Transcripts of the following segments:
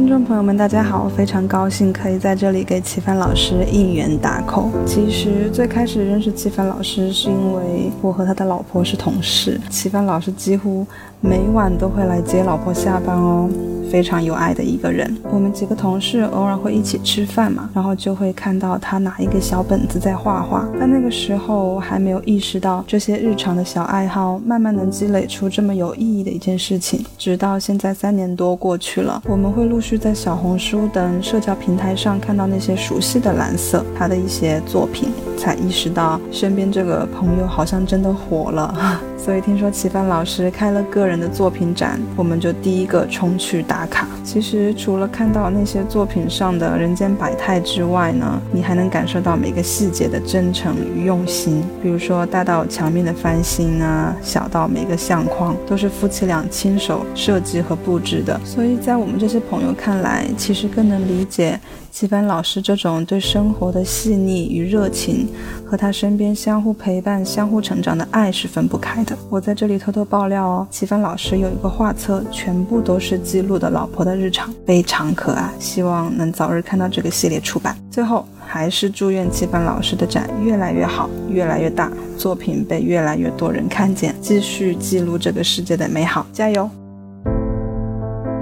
听众朋友们，大家好！非常高兴可以在这里给齐凡老师应援打 call。其实最开始认识齐凡老师是因为我和他的老婆是同事，齐凡老师几乎每晚都会来接老婆下班哦。非常有爱的一个人，我们几个同事偶尔会一起吃饭嘛，然后就会看到他拿一个小本子在画画。但那个时候还没有意识到这些日常的小爱好，慢慢能积累出这么有意义的一件事情。直到现在三年多过去了，我们会陆续在小红书等社交平台上看到那些熟悉的蓝色他的一些作品，才意识到身边这个朋友好像真的火了。所以听说齐帆老师开了个人的作品展，我们就第一个冲去打卡。其实除了看到那些作品上的人间百态之外呢，你还能感受到每个细节的真诚与用心。比如说大到墙面的翻新啊，小到每个相框都是夫妻俩亲手设计和布置的。所以在我们这些朋友看来，其实更能理解。齐帆老师这种对生活的细腻与热情，和他身边相互陪伴、相互成长的爱是分不开的。我在这里偷偷爆料哦，齐帆老师有一个画册，全部都是记录的老婆的日常，非常可爱。希望能早日看到这个系列出版。最后，还是祝愿齐帆老师的展越来越好，越来越大，作品被越来越多人看见，继续记录这个世界的美好，加油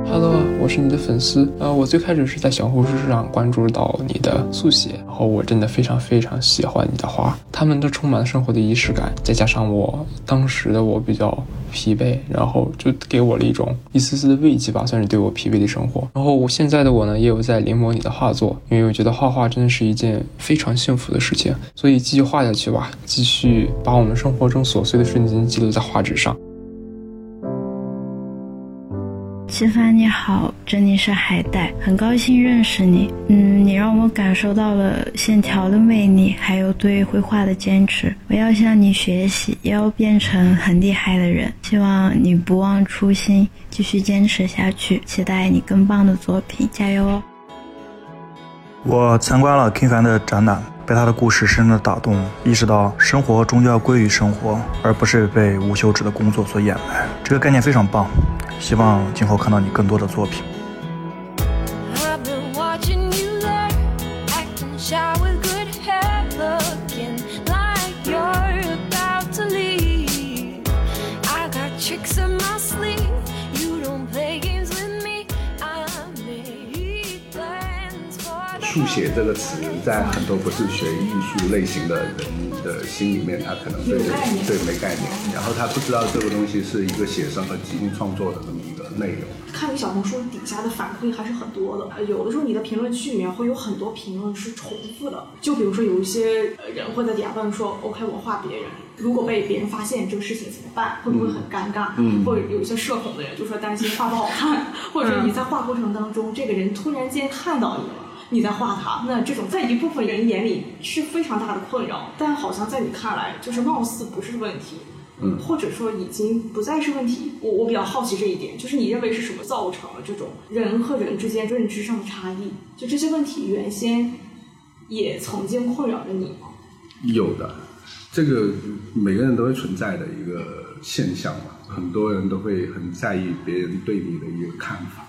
！Hello，是你的粉丝。呃，我最开始是在小红书上关注到你的速写，然后我真的非常非常喜欢你的画，他们都充满了生活的仪式感，再加上我当时的我比较疲惫，然后就给我了一种一丝丝的慰藉吧，算是对我疲惫的生活。然后我现在的我呢，也有在临摹你的画作，因为我觉得画画真的是一件非常幸福的事情，所以继续画下去吧，继续把我们生活中琐碎的瞬间记录在画纸上。齐凡你好，这里是海带，很高兴认识你。嗯，你让我感受到了线条的魅力，还有对绘画的坚持。我要向你学习，也要变成很厉害的人。希望你不忘初心，继续坚持下去。期待你更棒的作品，加油哦！我参观了 King 凡的展览，被他的故事深深的打动，意识到生活终究要归于生活，而不是被无休止的工作所掩埋。这个概念非常棒。希望今后看到你更多的作品。写这个词，在很多不是学艺术类型的人的心里面，他可能对对没概念，然后他不知道这个东西是一个写生和即兴创作的这么一个内容。看你小红书底下的反馈还是很多的，有的时候你的评论区里面会有很多评论是重复的，就比如说有一些人会在底下问说：“OK，我画别人，如果被别人发现这个事情怎么办？会不会很尴尬？”嗯，或者有一些社恐的人就说担心画不好看，或者你在画过程当中，这个人突然间看到你了。你在画他，那这种在一部分人眼里是非常大的困扰，但好像在你看来就是貌似不是问题，嗯，或者说已经不再是问题。我我比较好奇这一点，就是你认为是什么造成了这种人和人之间认知上的差异？就这些问题原先也曾经困扰着你吗？有的，这个每个人都会存在的一个现象嘛，很多人都会很在意别人对你的一个看法。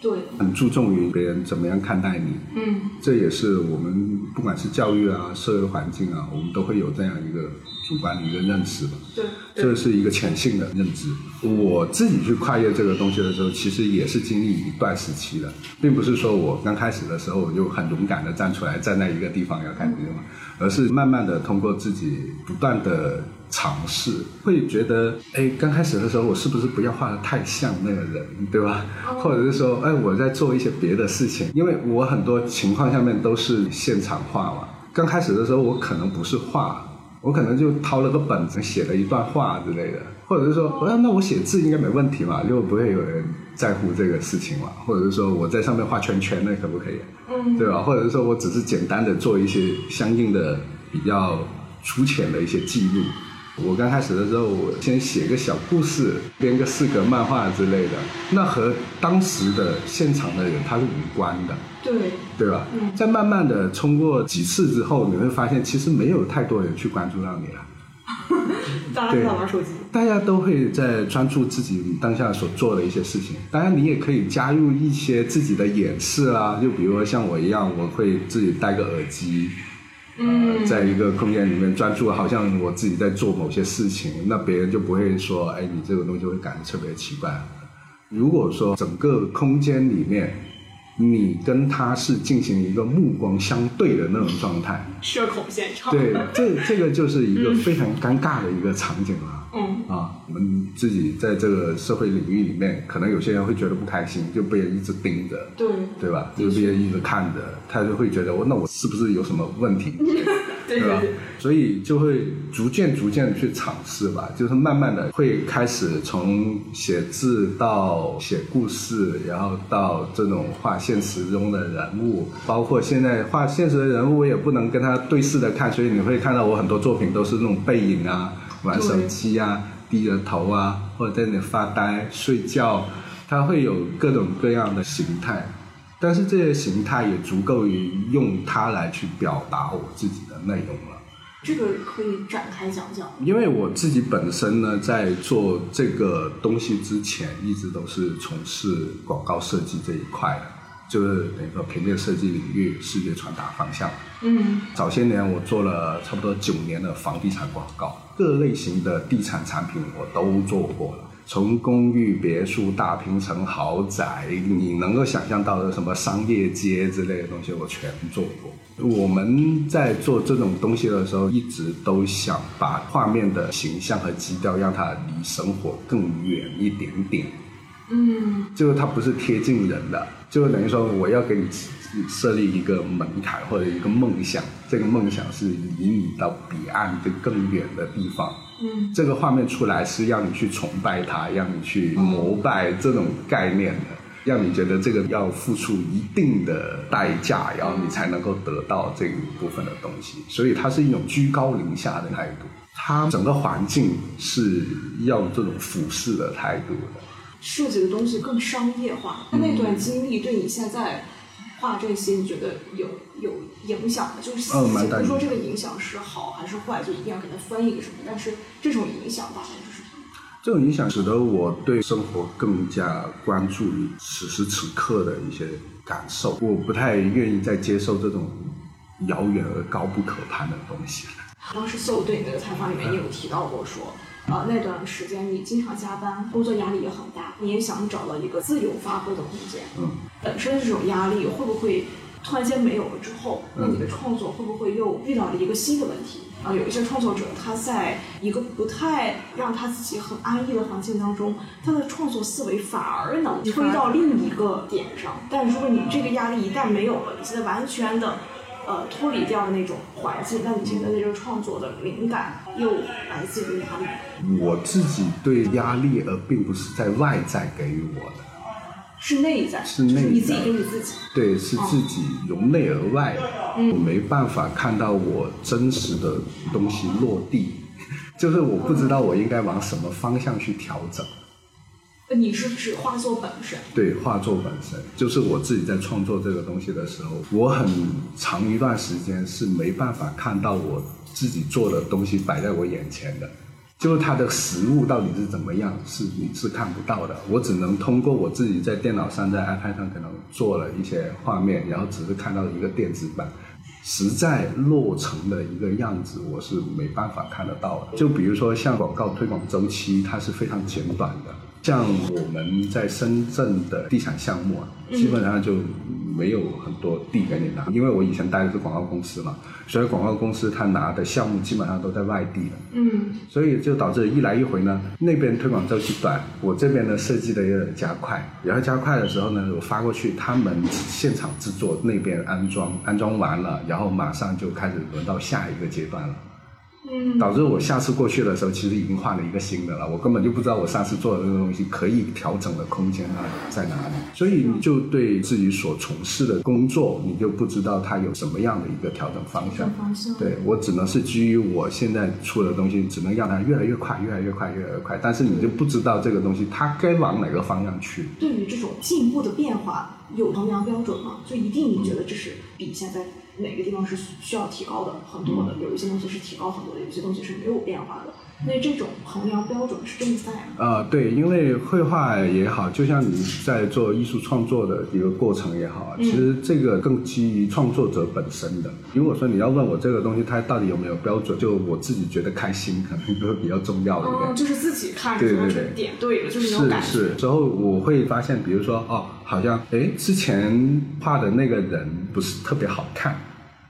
对，很注重于别人怎么样看待你。嗯，这也是我们不管是教育啊、社会环境啊，我们都会有这样一个主观的一个认识吧。对，这是一个潜性的认知。我自己去跨越这个东西的时候，其实也是经历一段时期的，并不是说我刚开始的时候我就很勇敢的站出来，站在一个地方要干什么，而是慢慢的通过自己不断的。尝试会觉得，哎，刚开始的时候我是不是不要画的太像那个人，对吧？或者是说，哎，我在做一些别的事情，因为我很多情况下面都是现场画嘛。刚开始的时候我可能不是画，我可能就掏了个本子写了一段话之类的，或者是说，哎，那我写字应该没问题嘛，就不会有人在乎这个事情嘛。或者是说我在上面画圈圈，那可不可以？嗯，对吧？或者是说我只是简单的做一些相应的比较粗浅的一些记录。我刚开始的时候，我先写个小故事，编个四格漫画之类的，那和当时的现场的人他是无关的，对对吧？嗯。在慢慢的冲过几次之后，你会发现其实没有太多人去关注到你了，大家都在玩手机。大家都会在专注自己当下所做的一些事情。当然，你也可以加入一些自己的演示啊，就比如说像我一样，我会自己戴个耳机，呃，在一个空间里面专注，好像我自己在做某些事情，那别人就不会说，哎，你这个东西会感觉特别奇怪。如果说整个空间里面，你跟他是进行一个目光相对的那种状态，社恐现场。对，这这个就是一个非常尴尬的一个场景了。嗯啊，我们自己在这个社会领域里面，可能有些人会觉得不开心，就被人一直盯着，对对吧？就被人一直看着，他就会觉得我那我是不是有什么问题？对吧？所以就会逐渐逐渐的去尝试吧，就是慢慢的会开始从写字到写故事，然后到这种画现实中的人物，包括现在画现实的人物，我也不能跟他对视的看，所以你会看到我很多作品都是那种背影啊，玩手机啊，低着头啊，或者在那里发呆、睡觉，它会有各种各样的形态。但是这些形态也足够于用它来去表达我自己的内容了。这个可以展开讲讲。因为我自己本身呢，在做这个东西之前，一直都是从事广告设计这一块的，就是那个平面设计领域视觉传达方向。嗯早些年我做了差不多九年的房地产广告，各类型的地产产品我都做过了。从公寓、别墅、大平层、豪宅，你能够想象到的什么商业街之类的东西，我全做过。我们在做这种东西的时候，一直都想把画面的形象和基调让它离生活更远一点点。嗯就是它不是贴近人的，就等于说我要给你设立一个门槛或者一个梦想，这个梦想是离你到彼岸的更远的地方。嗯这个画面出来是让你去崇拜它，让你去膜拜这种概念的，让你觉得这个要付出一定的代价，然后你才能够得到这一部分的东西。所以它是一种居高临下的态度，它整个环境是要这种俯视的态度的。设计的东西更商业化。那那段经历对你现在画这些，你觉得有有影响吗？就是不是说这个影响是好还是坏，就一定要给它翻译个什么，但是这种影响大概是什么？这种影响使得我对生活更加关注于此时此刻的一些感受，我不太愿意再接受这种遥远而高不可攀的东西了。当时秀对你那个采访里面也有提到过说，呃，那段时间你经常加班，工作压力也很大，你也想找到一个自由发挥的空间。嗯，本身这种压力会不会突然间没有了之后，那嗯你的创作会不会又遇到了一个新的问题？啊，有一些创作者他在一个不太让他自己很安逸的环境当中，他的创作思维反而能推到另一个点上。但如果你这个压力一旦没有了，你现在完全的呃脱离掉的那种环境，那你现在的这个创作的灵感又来自于哪里？我自己对压力，而并不是在外在给予我的，是内在，是内在就是你自己给你自己。对，是自己由内而外的。我没办法看到我真实的东西落地，就是我不知道我应该往什么方向去调整。你是指画作本身？对画作本身，就是我自己在创作这个东西的时候，我很长一段时间是没办法看到我自己做的东西摆在我眼前的，就是它的实物到底是怎么样，是你是看不到的。我只能通过我自己在电脑上、在 iPad 上可能做了一些画面，然后只是看到一个电子版。实在落成的一个样子，我是没办法看得到的。就比如说像广告推广周期，它是非常简短的。像我们在深圳的地产项目啊，基本上就没有很多地给你拿，因为我以前待的是广告公司嘛，所以广告公司他拿的项目基本上都在外地的。嗯所以就导致一来一回呢，那边推广周期短，我这边呢设计的有点加快，然后加快的时候呢，我发过去，他们现场制作，那边安装，安装完了，然后马上就开始轮到下一个阶段了。嗯，导致我下次过去的时候，其实已经换了一个新的了，我根本就不知道我上次做的那个东西可以调整的空间在哪里，所以你就对自己所从事的工作，你就不知道它有什么样的一个调整方向。方向对我只能是基于我现在出的东西，只能让它越来越快，越来越快，越来越快，但是你就不知道这个东西它该往哪个方向去。对于这种进步的变化有衡量标准吗？就一定你觉得这是比现在哪个地方是需要提高的很多的，有一些东西是提高很多，的，有些东西是没有变化的。那这种衡量标准是真的在吗？呃，对，因为绘画也好，就像你在做艺术创作的一个过程也好，其实这个更基于创作者本身的。如果说你要问我这个东西它到底有没有标准，就我自己觉得开心，可能就会比较重要的一点。哦，就是自己看着觉得是点对了，就是那种是感觉。是，之后我会发现，比如说哦，好像哎之前画的那个人不是特别好看，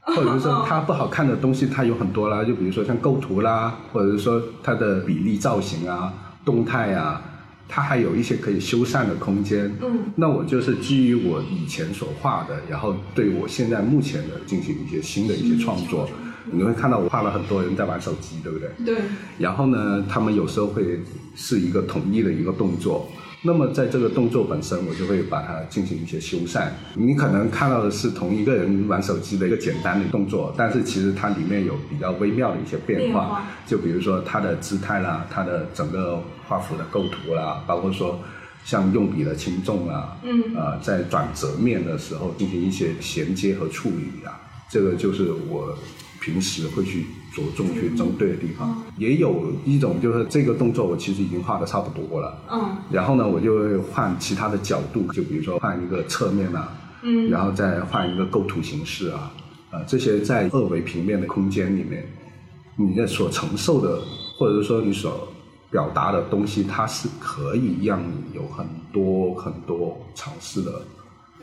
或者是说它不好看的东西，它有很多啦，就比如说像构图啦，或者是说它的比例造型啊、动态啊，它还有一些可以修缮的空间。嗯，那我就是基于我以前所画的，然后对我现在目前的进行一些新的一些创作。你会看到我画了很多人在玩手机，对不对？对，然后呢，他们有时候会是一个统一的一个动作。那么在这个动作本身，我就会把它进行一些修缮。你可能看到的是同一个人玩手机的一个简单的动作，但是其实它里面有比较微妙的一些变化。就比如说它的姿态啦，它的整个画幅的构图啦，包括说像用笔的轻重啊，嗯呃，在转折面的时候进行一些衔接和处理啊，这个就是我平时会去着重去针对的地方。也有一种就是这个动作我其实已经画的差不多了，嗯然后呢，我就会换其他的角度，就比如说换一个侧面啊，嗯然后再换一个构图形式啊，呃，这些在二维平面的空间里面，你的所承受的，或者是说你所表达的东西，它是可以让你有很多很多尝试的。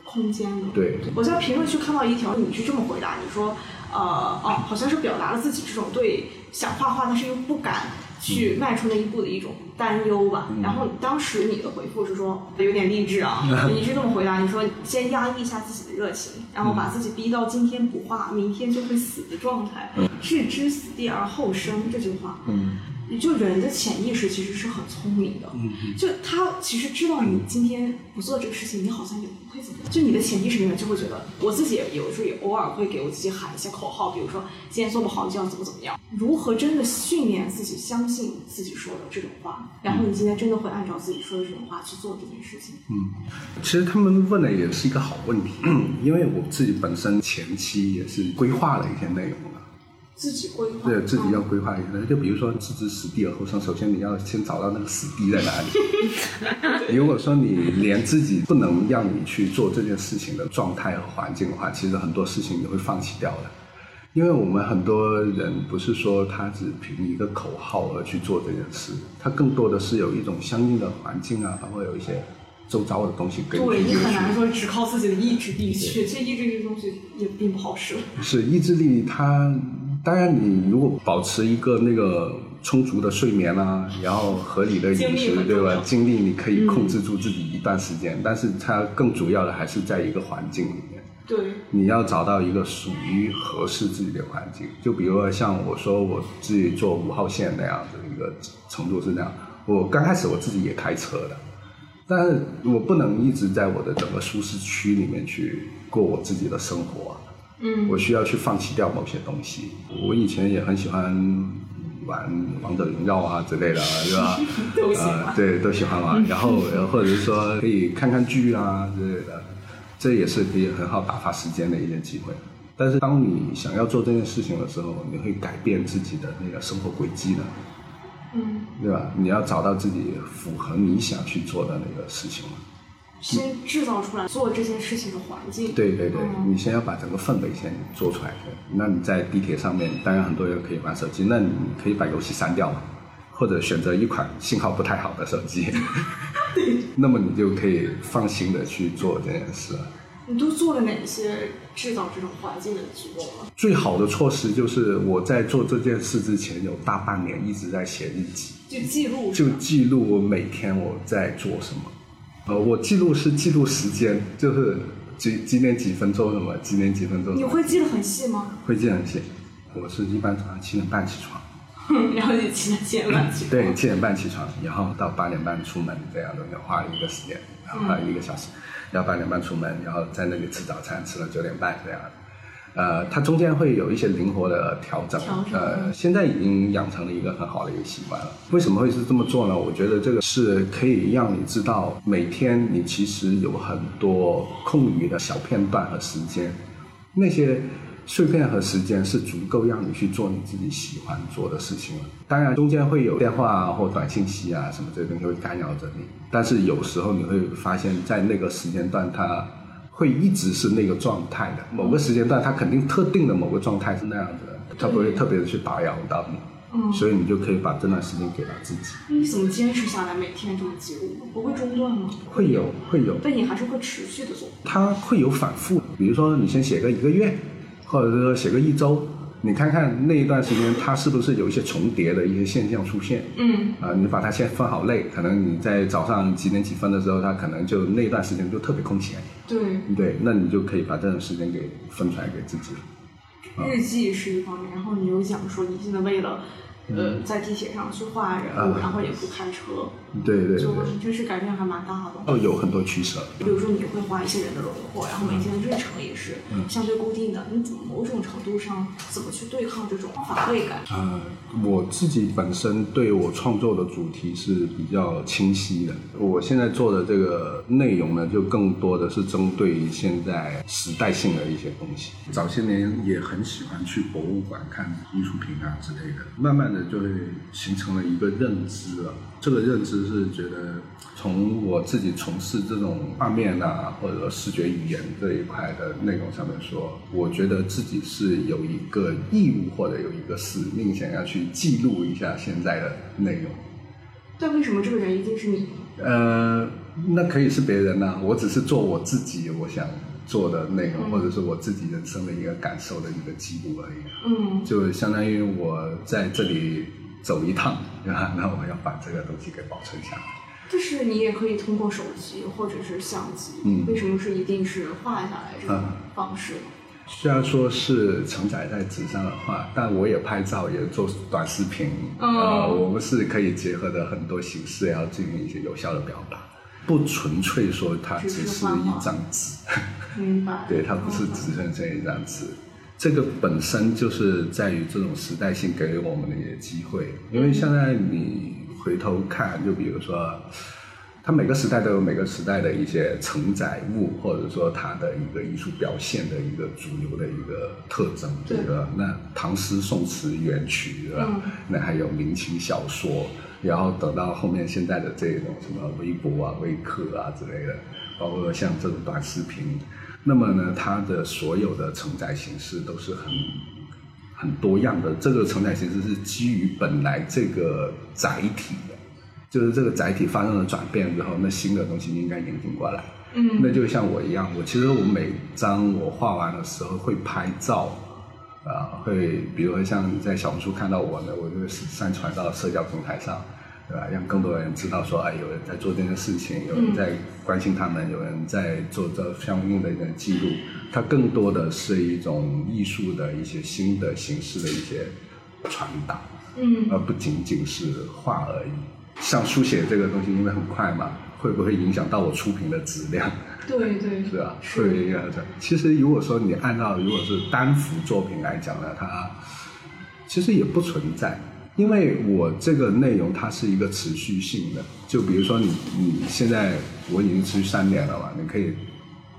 空间的。对，我在评论区看到一条，你是这么回答，你说，呃，哦，好像是表达了自己这种对想画画，但是又不敢去迈出那一步的一种担忧吧。然后当时你的回复是说，有点励志啊，你是这么回答，你说先压抑一下自己的热情，然后把自己逼到今天不画，明天就会死的状态，置之死地而后生这句话。嗯就人的潜意识其实是很聪明的，就他其实知道你今天不做这个事情，你好像也不会怎么样。就你的潜意识里面就会觉得，我自己也有时候也偶尔会给我自己喊一些口号，比如说今天做不好就要怎么怎么样。如何真的训练自己相信自己说的这种话，然后你今天真的会按照自己说的这种话去做这件事情。嗯其实他们问的也是一个好问题，因为我自己本身前期也是规划了一些内容的。自己规划，对自己要规划一下，就比如说置之死地而后生，首先你要先找到那个死地在哪里。如果说你连自己不能让你去做这件事情的状态和环境的话，其实很多事情你会放弃掉的。因为我们很多人不是说他只凭一个口号而去做这件事，他更多的是有一种相应的环境啊，包括有一些周遭的东西跟对你很难说只靠自己的意志力去，这意志力这东西也并不好使。是意志力它，当然你如果保持一个那个充足的睡眠啊，然后合理的饮食？对吧精力你可以控制住自己一段时间，但是它更主要的还是在一个环境里面。对，你要找到一个属于合适自己的环境，就比如说像我说我自己做五号线那样子一个程度是那样。我刚开始我自己也开车的，但是我不能一直在我的整个舒适区里面去过我自己的生活啊。嗯我需要去放弃掉某些东西。我以前也很喜欢玩王者荣耀啊之类的，是吧？都喜欢呃，对，都喜欢玩。然后，呃或者是说可以看看剧啊之类的，这也是可以很好打发时间的一件机会。但是，当你想要做这件事情的时候，你会改变自己的那个生活轨迹的，嗯，对吧？你要找到自己符合你想去做的那个事情嘛。先制造出来做这件事情的环境。对对对，嗯你先要把整个氛围先做出来。那你在地铁上面，当然很多人可以玩手机，那你可以把游戏删掉嘛，或者选择一款信号不太好的手机，那么你就可以放心的去做这件事了。你都做了哪些制造这种环境的举动了？最好的措施就是我在做这件事之前有大半年一直在写日记，就记录就记录我每天我在做什么。呃，我记录是记录时间，就是几几点几分钟什么，几点几分钟什么。你会记得很细吗？会记得很细。我是一般早上七点半起床，然后就七点七点半起床。对，七点半起床，然后到八点半出门，这样的花了一个时间，然后花了一个小时，然后八点半出门，然后在那里吃早餐，吃到九点半这样。呃，它中间会有一些灵活的调整，呃，现在已经养成了一个很好的一个习惯了。为什么会是这么做呢？我觉得这个是可以让你知道，每天你其实有很多空余的小片段和时间，那些呃，碎片和时间是足够让你去做你自己喜欢做的事情了。当然，中间会有电话啊或短信息啊什么这些东西会干扰着你，但是有时候你会发现在那个时间段，它会一直是那个状态的。某个时间段，它肯定特定的某个状态是那样子的，它不会特别的去打扰到你。嗯所以你就可以把这段时间给到自己。你怎么坚持下来，每天这么记录？不会中断吗？会有，会有，但你还是会持续的做。它会有反复。比如说，你先写个一个月，或者说写个一周，你看看那一段时间它是不是有一些重叠的一些现象出现。嗯啊、你把它先分好类，可能你在早上几点几分的时候，它可能就那段时间就特别空闲，对，对，那你就可以把这段时间给分出来给自己了。日记是一方面，然后你又讲说你现在为了。呃，在地铁上去画人物，啊然后也不开车，对对对就，真是改变还蛮大的。哦，有很多取舍。比如说你会画一些人的轮廓，然后每天的日程也是相对固定的，你怎么某种程度上怎么去对抗这种乏味感？呃，我自己本身对我创作的主题是比较清晰的。我现在做的这个内容呢，就更多的是针对于现在时代性的一些东西。早些年也很喜欢去博物馆看艺术品啊之类的，慢慢的就会形成了一个认知了。这个认知是觉得从我自己从事这种画面啊，或者说视觉语言这一块的内容上面说，我觉得自己是有一个义务或者有一个使命，想要去记录一下现在的内容。但为什么这个人一定是你？呃，那可以是别人呐、我只是做我自己我想做的内容，嗯或者是我自己人生的一个感受的一个记录而已。嗯，就相当于我在这里走一趟，对吧？那我要把这个东西给保存下来。就是你也可以通过手机或者是相机，嗯为什么是一定是画下来这种嗯方式？虽然说是承载在纸上的画，但我也拍照，也做短视频。嗯呃，我们是可以结合的很多形式，然后进行一些有效的表达，不纯粹说它只是一张纸。明白？对，它不是只剩下一张纸。这个本身就是在于这种时代性给予我们的一些机会，因为现在你回头看，就比如说，它每个时代都有每个时代的一些承载物，或者说它的一个艺术表现的一个主流的一个特征，对对吧？那唐诗宋词元曲，对吧？嗯那还有明清小说，然后等到后面现在的这种什么微博啊、微课啊之类的，包括像这种短视频，那么呢，它的所有的承载形式都是很很多样的。这个承载形式是基于本来这个载体的，就是这个载体发生了转变之后，那新的东西应该引进过来。嗯那就像我一样，我其实我每张我画完的时候会拍照，啊、会比如说像你在小红书看到我呢，我就会上传到社交平台上，对吧？让更多人知道说，哎，有人在做这件事情，有人在关心他们，有人在做这相应的一个记录。它更多的是一种艺术的一些新的形式的一些传达。嗯而不仅仅是画而已。像书写这个东西，因为很快嘛，会不会影响到我出品的质量？对对 是吧？是会影响的。其实如果说你按照如果是单幅作品来讲呢，它其实也不存在。因为我这个内容它是一个持续性的，就比如说你你现在我已经持续三年了嘛，你可以，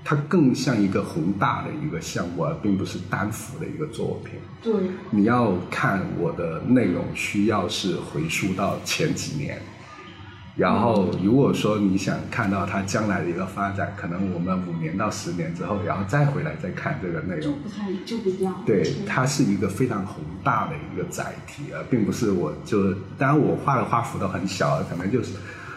它更像一个宏大的一个项目，而并不是单幅的一个作品。对，你要看我的内容，需要是回溯到前几年，然后如果说你想看到它将来的一个发展，可能我们五年到十年之后，然后再回来再看这个内容。就不太就不一样。对，它是一个非常宏大的一个载体，而并不是我就当然我画的画幅都很小，可能就是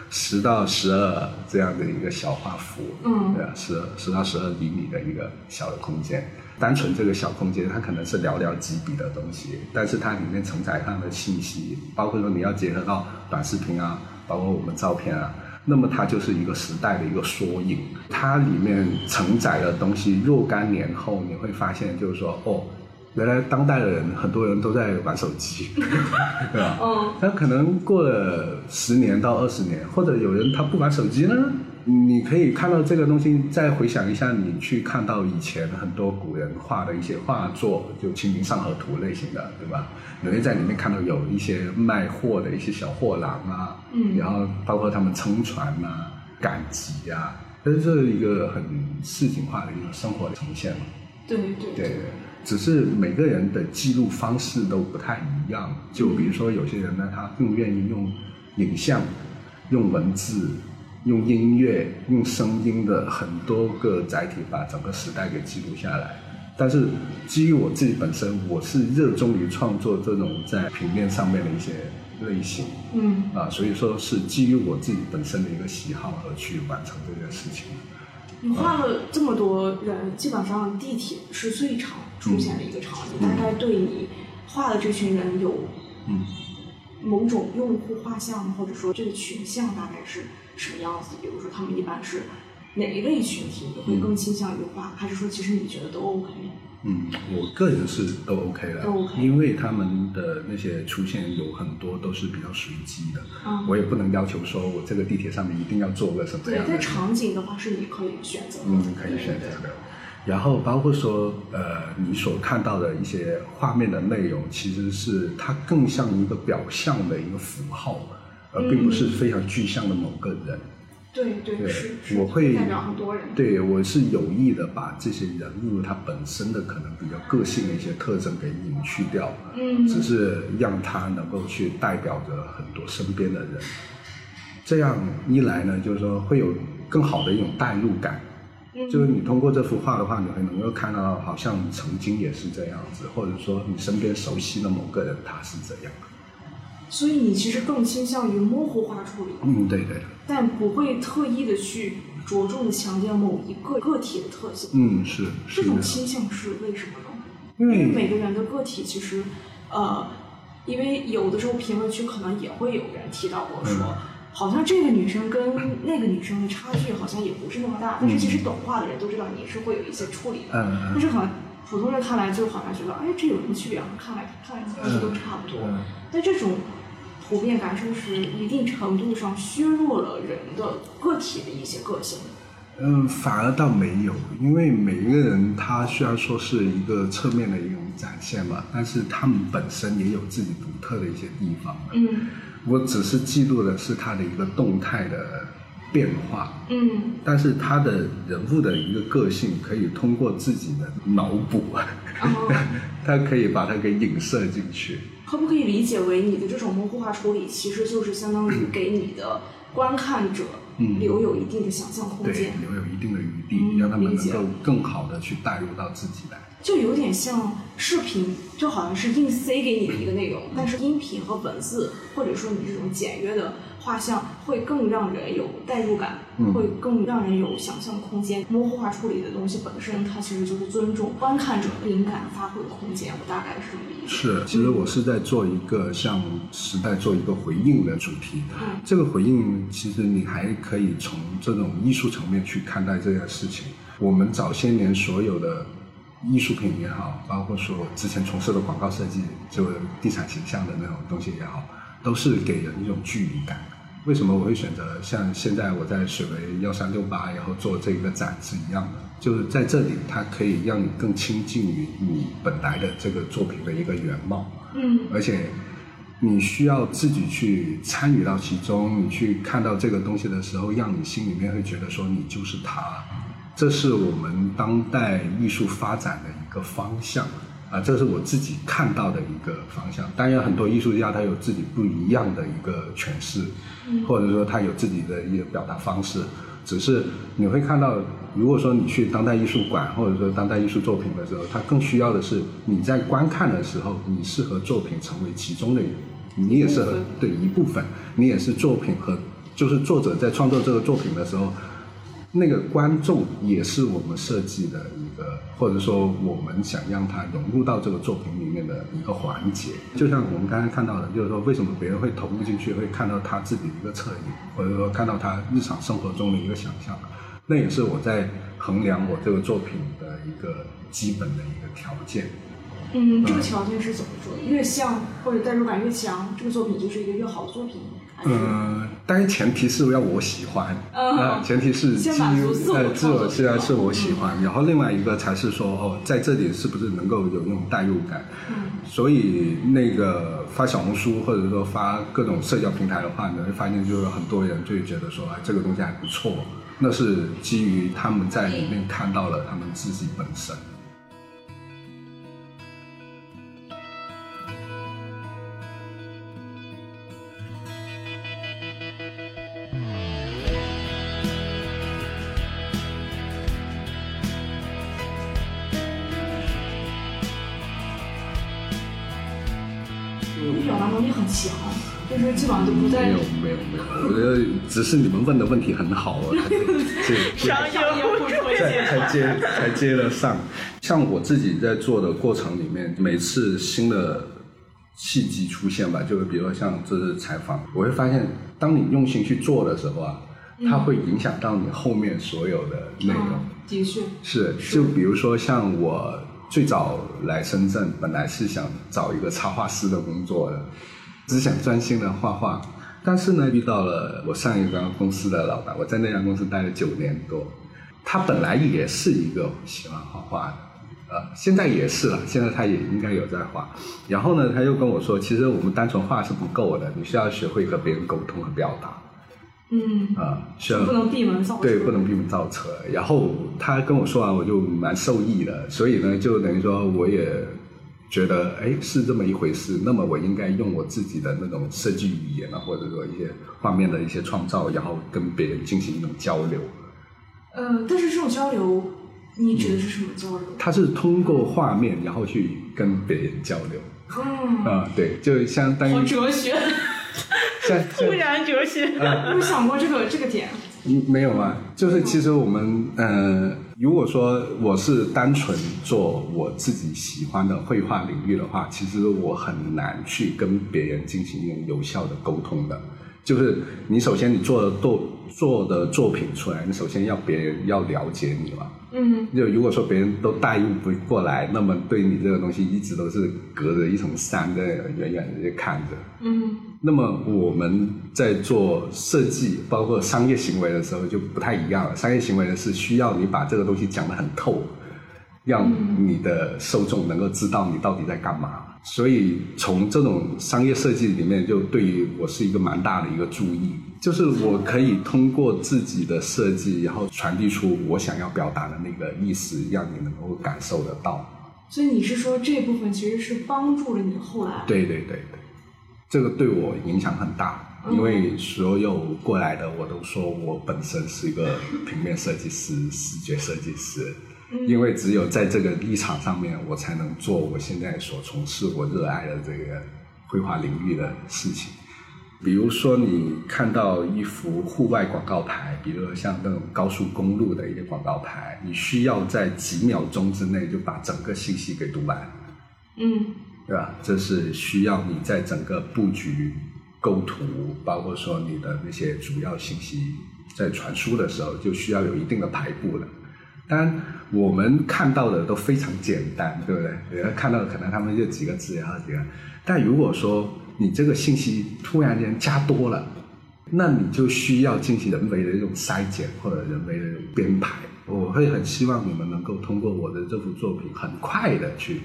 十到十二这样的一个小画幅，嗯对啊，十十到十二厘米的一个小的空间。单纯这个小空间，它可能是寥寥几笔的东西，但是它里面承载上的信息，包括说你要结合到短视频啊，包括我们照片啊，那么它就是一个时代的一个缩影。它里面承载的东西，若干年后你会发现，就是说，哦，原来当代的人很多人都在玩手机，对吧？嗯，那可能过了十年到二十年，或者有人他不玩手机呢，你可以看到这个东西，再回想一下，你去看到以前很多古人画的一些画作，就《清明上河图》类型的，对吧？你会在里面看到有一些卖货的一些小货郎啊，嗯然后包括他们撑船啊、赶集啊，这是一个很市井化的一个生活的呈现嘛。对对对，只是每个人的记录方式都不太一样。就比如说有些人呢，他更愿意用影像、用文字、用音乐、用声音的很多个载体，把整个时代给记录下来。但是基于我自己本身，我是热衷于创作这种在平面上面的一些类型，嗯啊，所以说是基于我自己本身的一个喜好而去完成这件事情。你画了这么多人，基本上地铁是最常出现的一个场景。大概对你画的这群人有嗯某种用户画像，或者说这个群像大概是什么样子？比如说他们一般是哪一类群体，你会更倾向于画，还是说其实你觉得都 OK？嗯，我个人是都 OK 的，都 OK 因为他们的那些出现有很多都是比较随机的，嗯我也不能要求说我这个地铁上面一定要做个什么对样，的但场景的话是你可以选择的，嗯，可以选择的。然后包括说，呃，你所看到的一些画面的内容，其实是它更像一个表象的一个符号，而并不是非常具象的某个人。对对对是，我会代表很多人。对我是有意的把这些人物他本身的可能比较个性的一些特征给隐去掉，嗯只是让他能够去代表着很多身边的人。这样一来呢，就是说会有更好的一种代入感。嗯就是你通过这幅画的话，你会能够看到，好像曾经也是这样子，或者说你身边熟悉的某个人他是这样。所以你其实更倾向于模糊化处理，嗯，对对，但不会特意的去着重的强调某一个个体的特性。嗯是是。这种，倾向是为什么呢？因为每个人的个体其实，呃，因为有的时候评论区可能也会有人提到过说，嗯。好像这个女生跟那个女生的差距好像也不是那么大，但是其实懂画的人都知道你是会有一些处理的，但是可能普通人看来就好像觉得，哎，这有什么区别啊？看来看来其实都差不多。嗯。但这种普遍感受是一定程度上削弱了人的个体的一些个性。嗯，反而倒没有，因为每一个人他虽然说是一个侧面的一种展现吧，但是他们本身也有自己独特的一些地方。嗯我只是记录的是他的一个动态的变化，嗯但是他的人物的一个个性可以通过自己的脑补，哦 他可以把它给影射进去。可不可以理解为你的这种模糊化处理，其实就是相当于给你的观看者嗯。留有一定的想象空对间，，留有一定的余地，嗯让他们能够更好的去带入到自己来。就有点像视频，就好像是硬塞给你的一个内容，但是音频和文字，或者说你这种简约的画像，会更让人有代入感，嗯会更让人有想象空间。模糊化处理的东西本身，它其实就是尊重观看者灵感发挥的空间，我大概是这么理解。是，其实我是在做一个向时代做一个回应的主题。嗯这个回应，其实你还可以从这种艺术层面去看待这件事情。我们早些年所有的艺术品也好，包括说之前从事的广告设计，就地产形象的那种东西也好，都是给人一种距离感。为什么我会选择像现在我在水围幺三六八，然后做这个展是一样的？就是在这里，它可以让你更亲近于你本来的这个作品的一个原貌。嗯而且你需要自己去参与到其中，你去看到这个东西的时候，让你心里面会觉得说你就是他，这是我们当代艺术发展的一个方向啊，这是我自己看到的一个方向。当然，很多艺术家他有自己不一样的一个诠释，或者说他有自己的一个表达方式。只是你会看到，如果说你去当代艺术馆或者说当代艺术作品的时候，它更需要的是你在观看的时候，你是和作品成为其中的，你也是和的一部分，你也是作品和就是作者在创作这个作品的时候，那个观众也是我们设计的或者说我们想让他融入到这个作品里面的一个环节。就像我们刚才看到的，就是说为什么别人会投入进去，会看到他自己的一个侧影，或者说看到他日常生活中的一个想象，那也是我在衡量我这个作品的一个基本的一个条件。嗯，这个条件是怎么说？越像或者代入感越强，这个作品就是一个越好的作品。还是呃，当然前提是要我喜欢，嗯呃前提是基于自我呃自我虽然是我喜嗯欢，然后另外一个才是说哦，在这里是不是能够有那种代入感？嗯所以那个发小红书或者说发各种社交平台的话，呢会发现就是很多人就会觉得说，啊，这个东西还不错，那是基于他们在里面看到了他们自己本身。我觉得只是你们问的问题很好啊，这商业互推才荐。才接才接得上。像我自己在做的过程里面，每次新的契机出现吧，就是比如说像这次采访，我会发现，当你用心去做的时候啊，它会影响到你后面所有的内容。嗯的确，是，就比如说像我最早来深圳，本来是想找一个插画师的工作的，只想专心的画画。但是呢，遇到了我上一家公司的老板，我在那家公司待了九年多，他本来也是一个喜欢画画的，呃，现在也是了，现在他也应该有在画。然后呢，他又跟我说，其实我们单纯画是不够的，你需要学会和别人沟通和表达。嗯，啊，不能闭门造车。对，不能闭门造车。然后他跟我说完，我就蛮受益的。所以呢，就等于说，我也觉得，哎，是这么一回事。那么我应该用我自己的那种设计语言啊，或者说一些画面的一些创造，然后跟别人进行一种交流。呃，但是这种交流，你指的是什么交流？他是通过画面，然后去跟别人交流。嗯，啊、对，就相当好于哲学，像突然哲学，呃有想过这个这个点？嗯，没有啊，就是其实我们呃，如果说我是单纯做我自己喜欢的绘画领域的话，其实我很难去跟别人进行一种有效的沟通的。就是你首先你做的作做的作品出来，你首先要别人要了解你嘛。嗯就如果说别人都带入不过来，那么对你这个东西一直都是隔着一层山在远远的看着。嗯那么我们在做设计，包括商业行为的时候就不太一样了。商业行为呢是需要你把这个东西讲得很透，让你的受众能够知道你到底在干嘛。所以从这种商业设计里面，就对于我是一个蛮大的一个注意，就是我可以通过自己的设计，然后传递出我想要表达的那个意思，让你能够感受得到。所以你是说这部分其实是帮助了你后来？对对对对，这个对我影响很大，因为所有过来的我都说我本身是一个平面设计师、视觉设计师，因为只有在这个立场上面，我才能做我现在所从事、我热爱的这个绘画领域的事情。比如说，你看到一幅户外广告牌，比如说像那种高速公路的一个广告牌，你需要在几秒钟之内就把整个信息给读完。嗯对吧？这是需要你在整个布局、构图，包括说你的那些主要信息在传输的时候，就需要有一定的排布的。当然，我们看到的都非常简单，对不对？人家看到的可能他们就几个字，然后几个。但如果说你这个信息突然间加多了，那你就需要进行人为的一种筛减或者人为的一种编排。我会很希望你们能够通过我的这幅作品，很快的去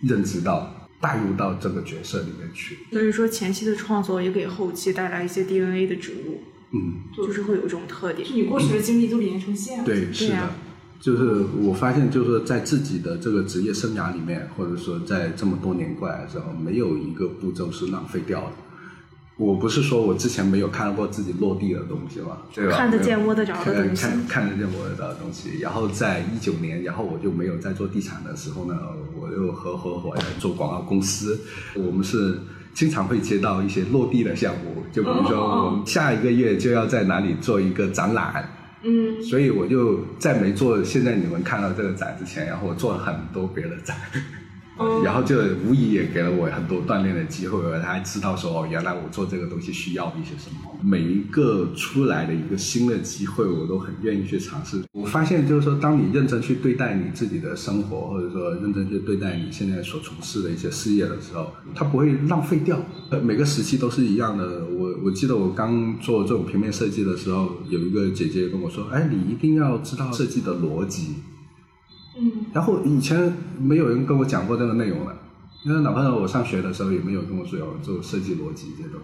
认知到、带入到这个角色里面去。所以说前期的创作也给后期带来一些 DNA 的植入，嗯，就是会有这种特点。你过去的经历都连成线了。对，是的。呀就是我发现，就是在自己的这个职业生涯里面，或者说在这么多年过来的时候，没有一个步骤是浪费掉的。我不是说我之前没有看过自己落地的东西嘛，对吧？看得见摸得着的看东西看看得见摸得着的东西。然后在一九年，然后我就没有在做地产的时候呢，我又和合伙人做广告公司，我们是经常会接到一些落地的项目，就比如说我们下一个月就要在哪里做一个展览。嗯。所以我就在没做现在你们看到这个展之前，然后我做了很多别的展，然后就无疑也给了我很多锻炼的机会，我还知道说哦，原来我做这个东西需要一些什么。每一个出来的一个新的机会，我都很愿意去尝试。我发现就是说，当你认真去对待你自己的生活，或者说认真去对待你现在所从事的一些事业的时候，它不会浪费掉。呃，每个时期都是一样的。我我记得我刚做这种平面设计的时候，有一个姐姐跟我说：“哎，你一定要知道设计的逻辑。”嗯然后以前没有人跟我讲过这个内容的，因为哪怕我上学的时候也没有跟我说有做设计逻辑这种。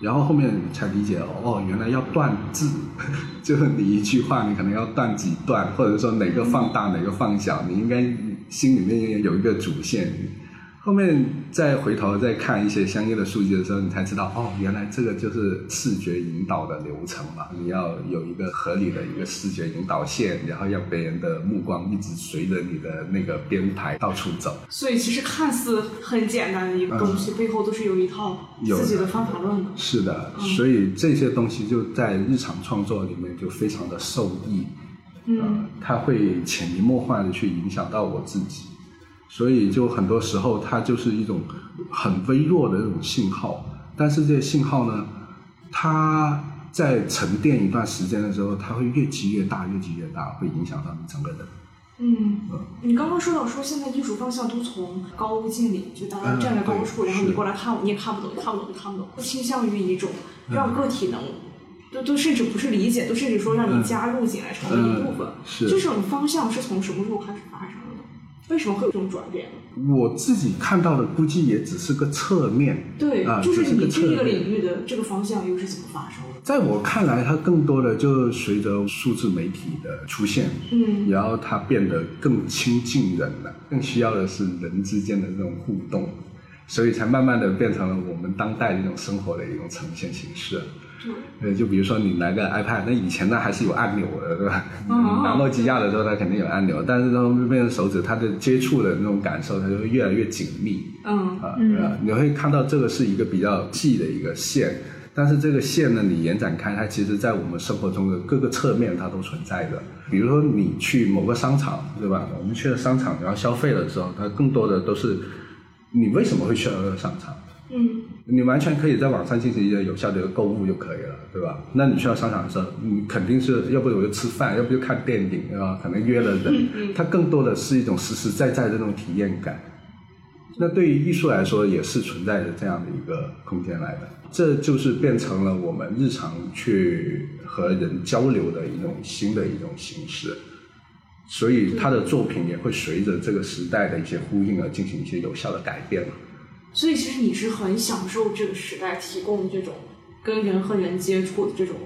然后后面才理解哦，原来要断字，就是你一句话你可能要断几段，或者说哪个放大哪个放小，你应该心里面有一个主线。后面再回头再看一些相应的数据的时候，你才知道哦，原来这个就是视觉引导的流程嘛。你要有一个合理的一个视觉引导线，然后让别人的目光一直随着你的那个编排到处走。所以其实看似很简单的一个东西，背后都是有一套自己的方法论的。是的，所以这些东西就在日常创作里面就非常的受益。嗯，它会潜移默化的去影响到我自己。所以，就很多时候，它就是一种很微弱的那种信号。但是这些信号呢，它在沉淀一段时间的时候，它会越积越大，越积越大，会影响到你整个人。嗯，你刚刚说到说现在艺术方向都从高屋建瓴，就大家站在高处，然后你过来看我，你也看不懂，看不懂，看不懂，不倾向于一种让个体能，都都甚至不是理解，都甚至说让你加入进来成为一部分。是这种方向是从什么时候开始发生？为什么会有这种转变呢？我自己看到的估计也只是个侧面，对，啊，就是你这个领域的这个方向又是怎么发生的？在我看来，它更多的就随着数字媒体的出现，嗯，然后它变得更亲近人了，更需要的是人之间的这种互动，所以才慢慢的变成了我们当代一种生活的一种呈现形式。对，就比如说你来个 iPad，那以前呢还是有按钮的，对吧？拿诺基亚的时候它肯定有按钮，但是当变成手指，它的接触的那种感受，它就会越来越紧密。嗯啊，你会看到这个是一个比较细的一个线，但是这个线呢，你延展开，它其实在我们生活中的各个侧面它都存在的。比如说你去某个商场，对吧？我们去了商场，然后消费的时候，它更多的都是你为什么会去那个商场？嗯，你完全可以在网上进行一个有效的一个购物就可以了，对吧？那你去到商场的时候，你肯定是要不我就吃饭，要不就看电影，对吧？可能约了人，它更多的是一种实实在在的这种体验感。那对于艺术来说，也是存在着这样的一个空间来的，这就是变成了我们日常去和人交流的一种新的一种形式。所以他的作品也会随着这个时代的一些呼应而进行一些有效的改变所以其实你是很享受这个时代提供这种跟人和人接触的这种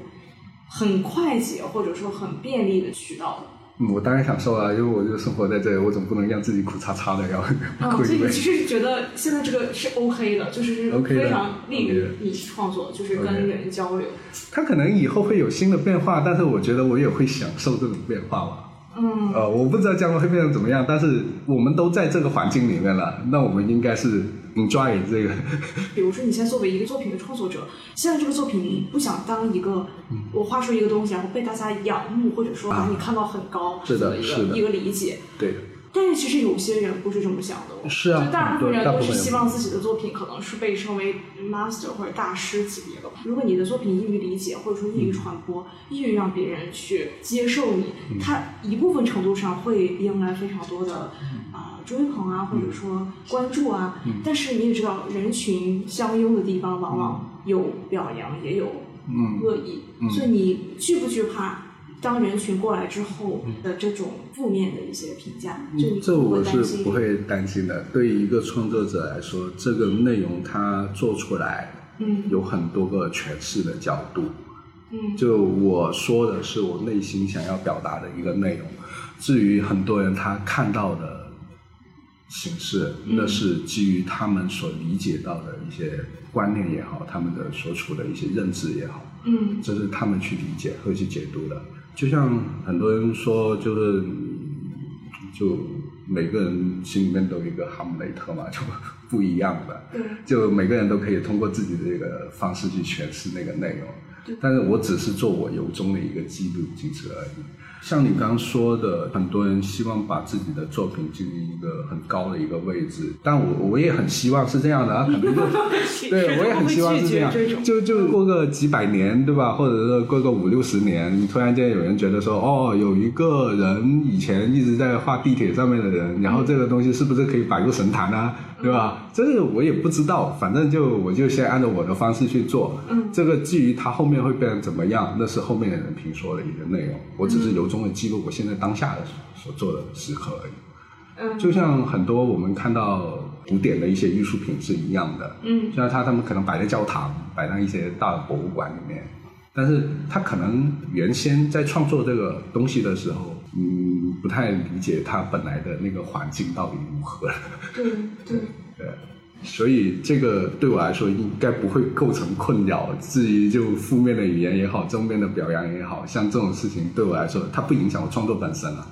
很快捷或者说很便利的渠道。我当然享受啊，因为我就生活在这里，我总不能让自己苦叉叉的要。啊，所以你其实是觉得现在这个是 OK 的，就是非常利于你创作，就是跟人交流。他可能以后会有新的变化，但是我觉得我也会享受这种变化吧。嗯，呃，我不知道将来会变成怎么样，但是我们都在这个环境里面了，那我们应该是 enjoy 这个。比如说，你现在作为一个作品的创作者，现在这个作品你不想当一个，我画出一个东西，然后被大家仰慕，或者说把你看到很高，是的，一个一个理解，对。但是其实有些人不是这么想的，是啊，就大部分人都是希望自己的作品可能是被称为 master 或者大师级别的。如果你的作品易于理解，或者说易于传播，易于让别人去接受你，它一部分程度上会迎来非常多的啊追捧啊，或者说关注啊。但是你也知道，人群相拥的地方往往有表扬，也有恶意，所以你惧不惧怕？当人群过来之后的这种负面的一些评价，这我是不会担心的。对于一个创作者来说，这个内容他做出来，嗯，有很多个诠释的角度，嗯，就我说的是我内心想要表达的一个内容。至于很多人他看到的形式，那是基于他们所理解到的一些观念也好，他们的所处的一些认知也好，嗯，这是他们去理解和去解读的。就像很多人说，就是就每个人心里面都有一个哈姆雷特嘛，就不一样的。就每个人都可以通过自己的这个方式去诠释那个内容。但是我只是做我由衷的一个记录，仅此而已。像你刚刚说的，很多人希望把自己的作品进行一个很高的一个位置，但我我也很希望是这样的啊，可能就对我也很希望是这样，就就过个几百年，对吧？或者是过个五六十年，你突然间有人觉得说，哦，有一个人以前一直在画地铁上面的人，然后这个东西是不是可以摆入神坛啊？对吧？这个我也不知道，反正就我就先按照我的方式去做。嗯，这个至于它后面会变成怎么样，那是后面的人评说的一个内容。我只是由衷的记录我现在当下的所做的时刻而已。嗯，就像很多我们看到古典的一些艺术品是一样的。嗯，像他他们可能摆在教堂，摆在一些大的博物馆里面，但是他可能原先在创作这个东西的时候。嗯，不太理解他本来的那个环境到底如何。对对。对，所以这个对我来说应该不会构成困扰。至于就负面的语言也好，正面的表扬也好，像这种事情对我来说，它不影响我创作本身了。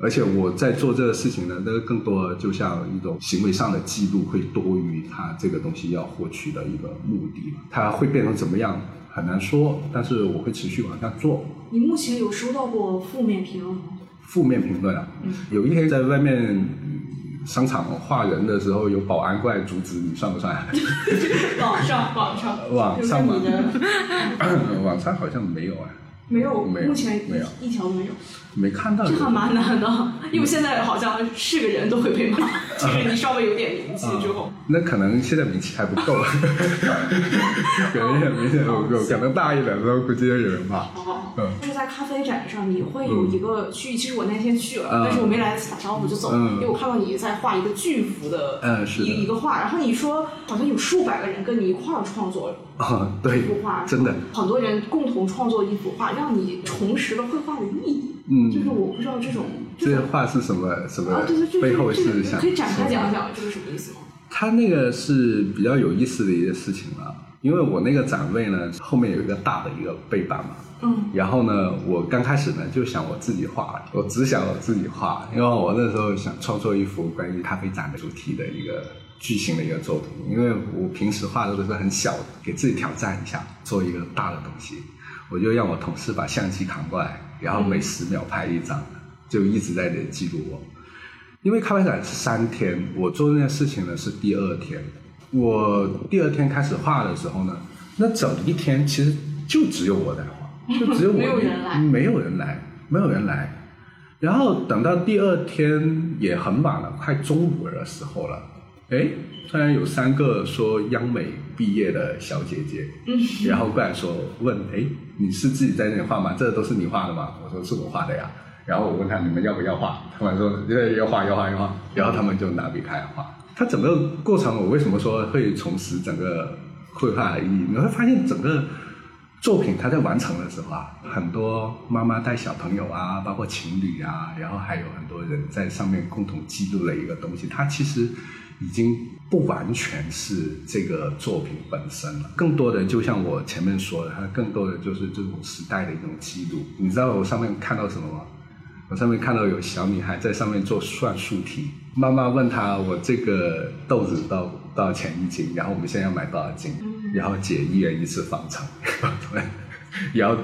而且我在做这个事情呢，那个更多就像一种行为上的记录，会多于它这个东西要获取的一个目的。它会变成怎么样很难说，但是我会持续往下做。你目前有收到过负面评论吗？负面评论啊，有一天在外面商场画人的时候，有保安过来阻止你，算不算？网 上网上。网上嘛就是你的。网上好像没有啊，没有，没有目前没有。一一条都没有，没看到。这还蛮难的，因为现在好像是个人都会被骂，其实你稍微有点名气之后，那可能现在名气还不够，可能现在名气还不够，可能大一点的时候估计也有人骂。哦。嗯，就是在咖啡展上，你会有一个区域。其实我那天去了，嗯但是我没来得及打招呼就走了，嗯因为我看到你在画一个巨幅的，嗯一一个画，然后你说好像有数百个人跟你一块儿创作啊，对一幅画，，真的，很多人共同创作一幅画，让你重拾了绘画的意义。嗯就是我不知道这种这种画是什么什么啊，对对，就是背后这个是想可以展开讲讲这是什么意思吗？他那个是比较有意思的一个事情了，因为我那个展位呢后面有一个大的一个背板嘛，嗯，然后呢，我刚开始呢就想我自己画，我只想我自己画，因为我那时候想创作一幅关于咖啡展的主题的一个巨型的一个作品，因为我平时画的都是很小的，给自己挑战一下，做一个大的东西，我就让我同事把相机扛过来，然后每十秒拍一张，就一直在这里记录我。因为咖啡展是三天，我做这件事情呢是第二天。我第二天开始画的时候呢，那整一天其实就只有我在画，就只有我没有人来没有人来，没有人来。然后等到第二天也很晚了，快中午的时候了，哎，突然有三个说央美毕业的小姐姐，嗯，然后过来说问，哎，你是自己在那里画吗？这都是你画的吗？我说是我画的呀。然后我问他你们要不要画，他们说要要画要画要画，然后他们就拿笔开始画。它整个过程，我为什么说会重拾整个绘画的意义？你会发现整个作品它在完成的时候啊，很多妈妈带小朋友啊，包括情侣啊，然后还有很多人在上面共同记录了一个东西，它其实已经不完全是这个作品本身了，更多的就像我前面说的，它更多的就是这种时代的一种记录。你知道我上面看到什么吗？我上面看到有小女孩在上面做算术题，妈妈问她我这个豆子多多少钱一斤，然后我们现在要买多少斤，然后解一元一次方程，然后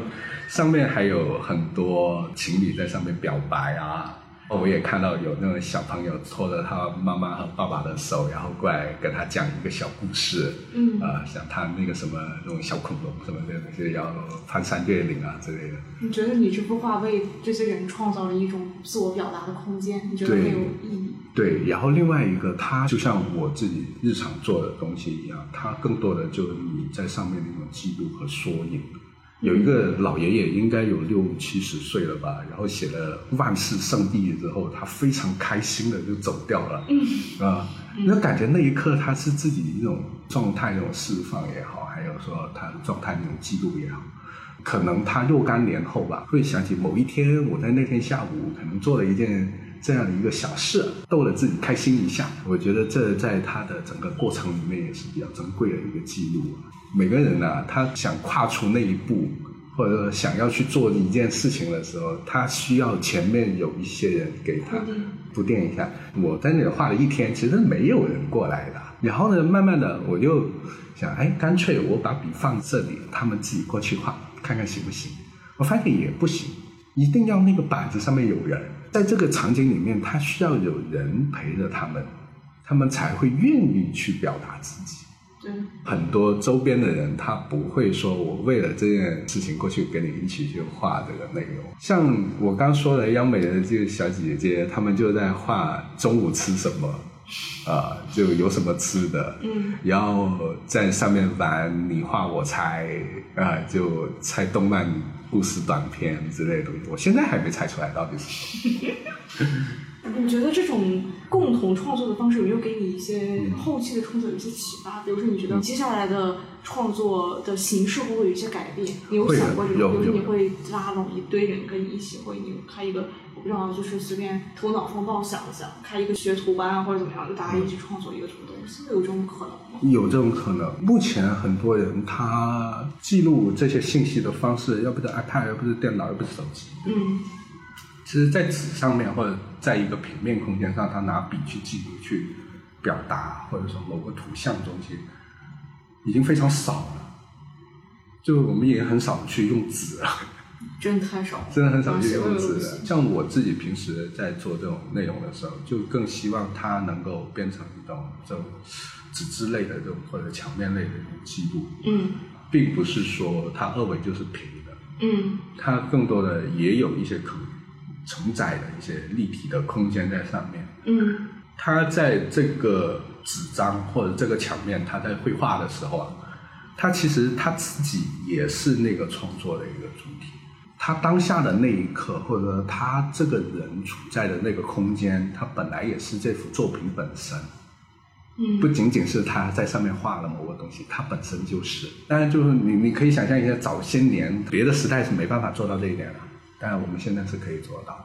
上面还有很多情侣在上面表白啊。我也看到有那种小朋友拖着他妈妈和爸爸的手，然后过来跟他讲一个小故事，嗯啊、像他那个什么那种小恐龙什么的那些要翻山越岭啊之类的。你觉得你这幅画为这些人创造了一种自我表达的空间，你觉得很有意义？对，然后另外一个，它就像我自己日常做的东西一样，它更多的就是你在上面的一种记录和缩影。有一个老爷爷应该有六七十岁了吧，然后写了“万事胜地”之后，他非常开心的就走掉了。嗯啊，那感觉那一刻他是自己一种状态那种释放也好，还有说他的状态那种记录也好。可能他若干年后吧，会想起某一天我在那天下午可能做了一件这样的一个小事，逗了自己开心一下。我觉得这在他的整个过程里面也是比较珍贵的一个记录啊。每个人呢、他想跨出那一步，或者说想要去做一件事情的时候，他需要前面有一些人给他铺垫一下。我在那里画了一天，其实没有人过来的。然后呢，慢慢的我就想，哎，干脆我把笔放这里，他们自己过去画，看看行不行。我发现也不行，一定要那个板子上面有人，在这个场景里面，他需要有人陪着他们，他们才会愿意去表达自己。对，很多周边的人，他不会说我为了这件事情过去跟你一起去画这个内容。像我刚说的央美的这个小姐姐，他们就在画中午吃什么，啊、就有什么吃的，嗯，然后在上面玩你画我猜，啊、就猜动漫故事短片之类的东西。我现在还没猜出来到底是什么。你觉得这种共同创作的方式有没有给你一些嗯后期的创作有一些启发？比如说，你觉得接下来的创作的形式会不会有一些改变？你有想过这种？比如说，你会拉拢一堆人跟你一起，或者你开一个不知道就是随便头脑风暴想一想，开一个学徒班啊或者怎么样，就大家一起创作一个什么东西，有这种可能吗？有这种可能。目前很多人他记录这些信息的方式，要不是 iPad，要不是电脑，要不是手机。嗯其实，在纸上面或者在一个平面空间上，他拿笔去记录、去表达，或者说某个图像中间，已经非常少了。就我们也很少去用纸了。真的太少了，真的很少去写用字的。像我自己平时在做这种内容的时候，就更希望它能够变成一种这种纸质类的这种或者墙面类的这种记录，嗯并不是说它二维就是平的，嗯它更多的也有一些可承载的一些立体的空间在上面。嗯它在这个纸张或者这个墙面，它在绘画的时候啊，它其实他自己也是那个创作的一个主体。他当下的那一刻，或者说他这个人处在的那个空间，他本来也是这幅作品本身，嗯不仅仅是他在上面画了某个东西，它本身就是。当然，就是你你可以想象一下，早些年别的时代是没办法做到这一点的，但是我们现在是可以做到的。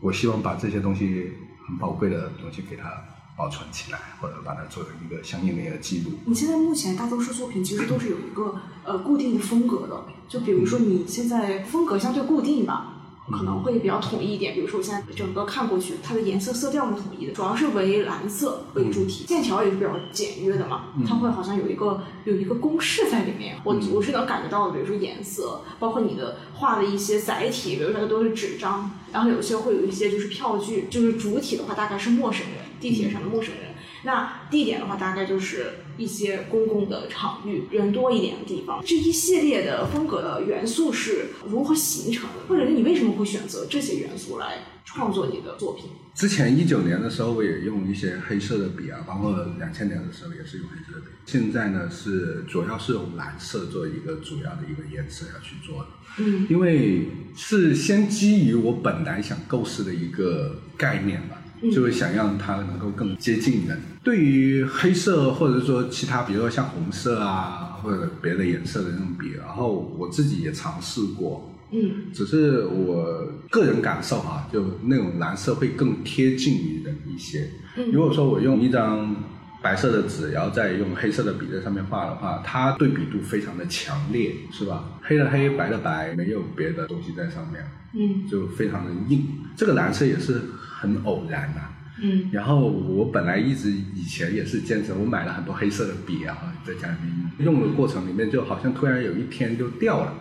我希望把这些东西很宝贵的东西给它保存起来，或者把它做成一个相应的一个记录。你现在目前大多数作品其实都是有一个呃固定的风格的，就比如说你现在风格相对固定吧，可能会比较统一一点。比如说我现在整个看过去，它的颜色色调是统一的，主要是为蓝色为主体，线条也是比较简约的嘛，它会好像有一个有一个公式在里面。我我是能感觉到的，比如说颜色，包括你的画的一些载体，比如说它都是纸张，然后有些会有一些就是票据，就是主体的话大概是陌生人，地铁上的陌生人。那地点的话，大概就是一些公共的场域，人多一点的地方。这一系列的风格的元素是如何形成的？或者是你为什么会选择这些元素来创作你的作品？之前一九年的时候，我也用一些黑色的笔啊，包括两千年的时候也是用黑色的笔。现在呢是主要是用蓝色做一个主要的一个颜色要去做的，嗯因为是先基于我本来想构思的一个概念吧，就会想让它能够更接近人。对于黑色或者说其他，比如说像红色啊或者别的颜色的那种笔，然后我自己也尝试过，嗯只是我个人感受啊、就那种蓝色会更贴近于人一些。嗯如果说我用一张白色的纸，然后再用黑色的笔在上面画的话，它对比度非常的强烈，是吧？黑的黑，白的白，没有别的东西在上面，嗯就非常的硬。这个蓝色也是很偶然啊、嗯然后我本来一直以前也是坚持，我买了很多黑色的笔啊，在家里面用的过程里面，就好像突然有一天就掉了。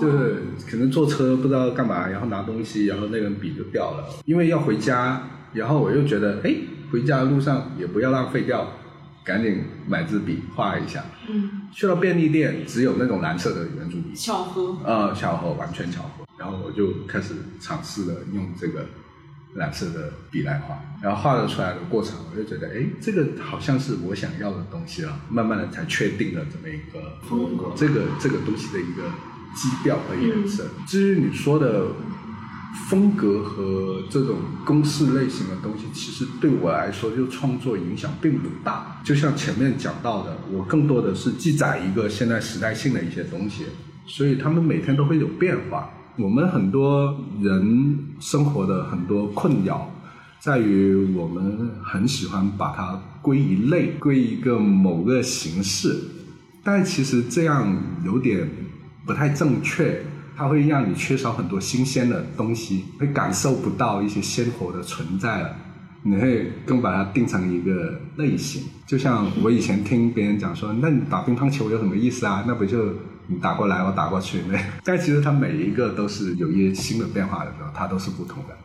就是可能坐车不知道干嘛，然后拿东西，然后那根笔就掉了。因为要回家，然后我又觉得，哎，回家的路上也不要浪费掉，赶紧买支笔画一下。嗯，去了便利店，只有那种蓝色的圆珠笔，巧合。呃，巧合，完全巧合。然后我就开始尝试了用这个蓝色的笔来画，然后画了出来的过程，我就觉得，哎，这个好像是我想要的东西了。慢慢的才确定了这么一个风格这个这个东西的一个基调和颜色。嗯至于你说的风格和这种公式类型的东西，其实对我来说就创作影响并不大。就像前面讲到的，我更多的是记载一个现在时代性的一些东西，所以他们每天都会有变化。我们很多人生活的很多困扰，在于我们很喜欢把它归一类，归一个某个形式，但其实这样有点不太正确，它会让你缺少很多新鲜的东西，会感受不到一些鲜活的存在了。你会更把它定成一个类型，就像我以前听别人讲说，那你打乒乓球有什么意思啊？那不就你打过来，我打过去那？但其实它每一个都是有一些新的变化的时候，它都是不同的。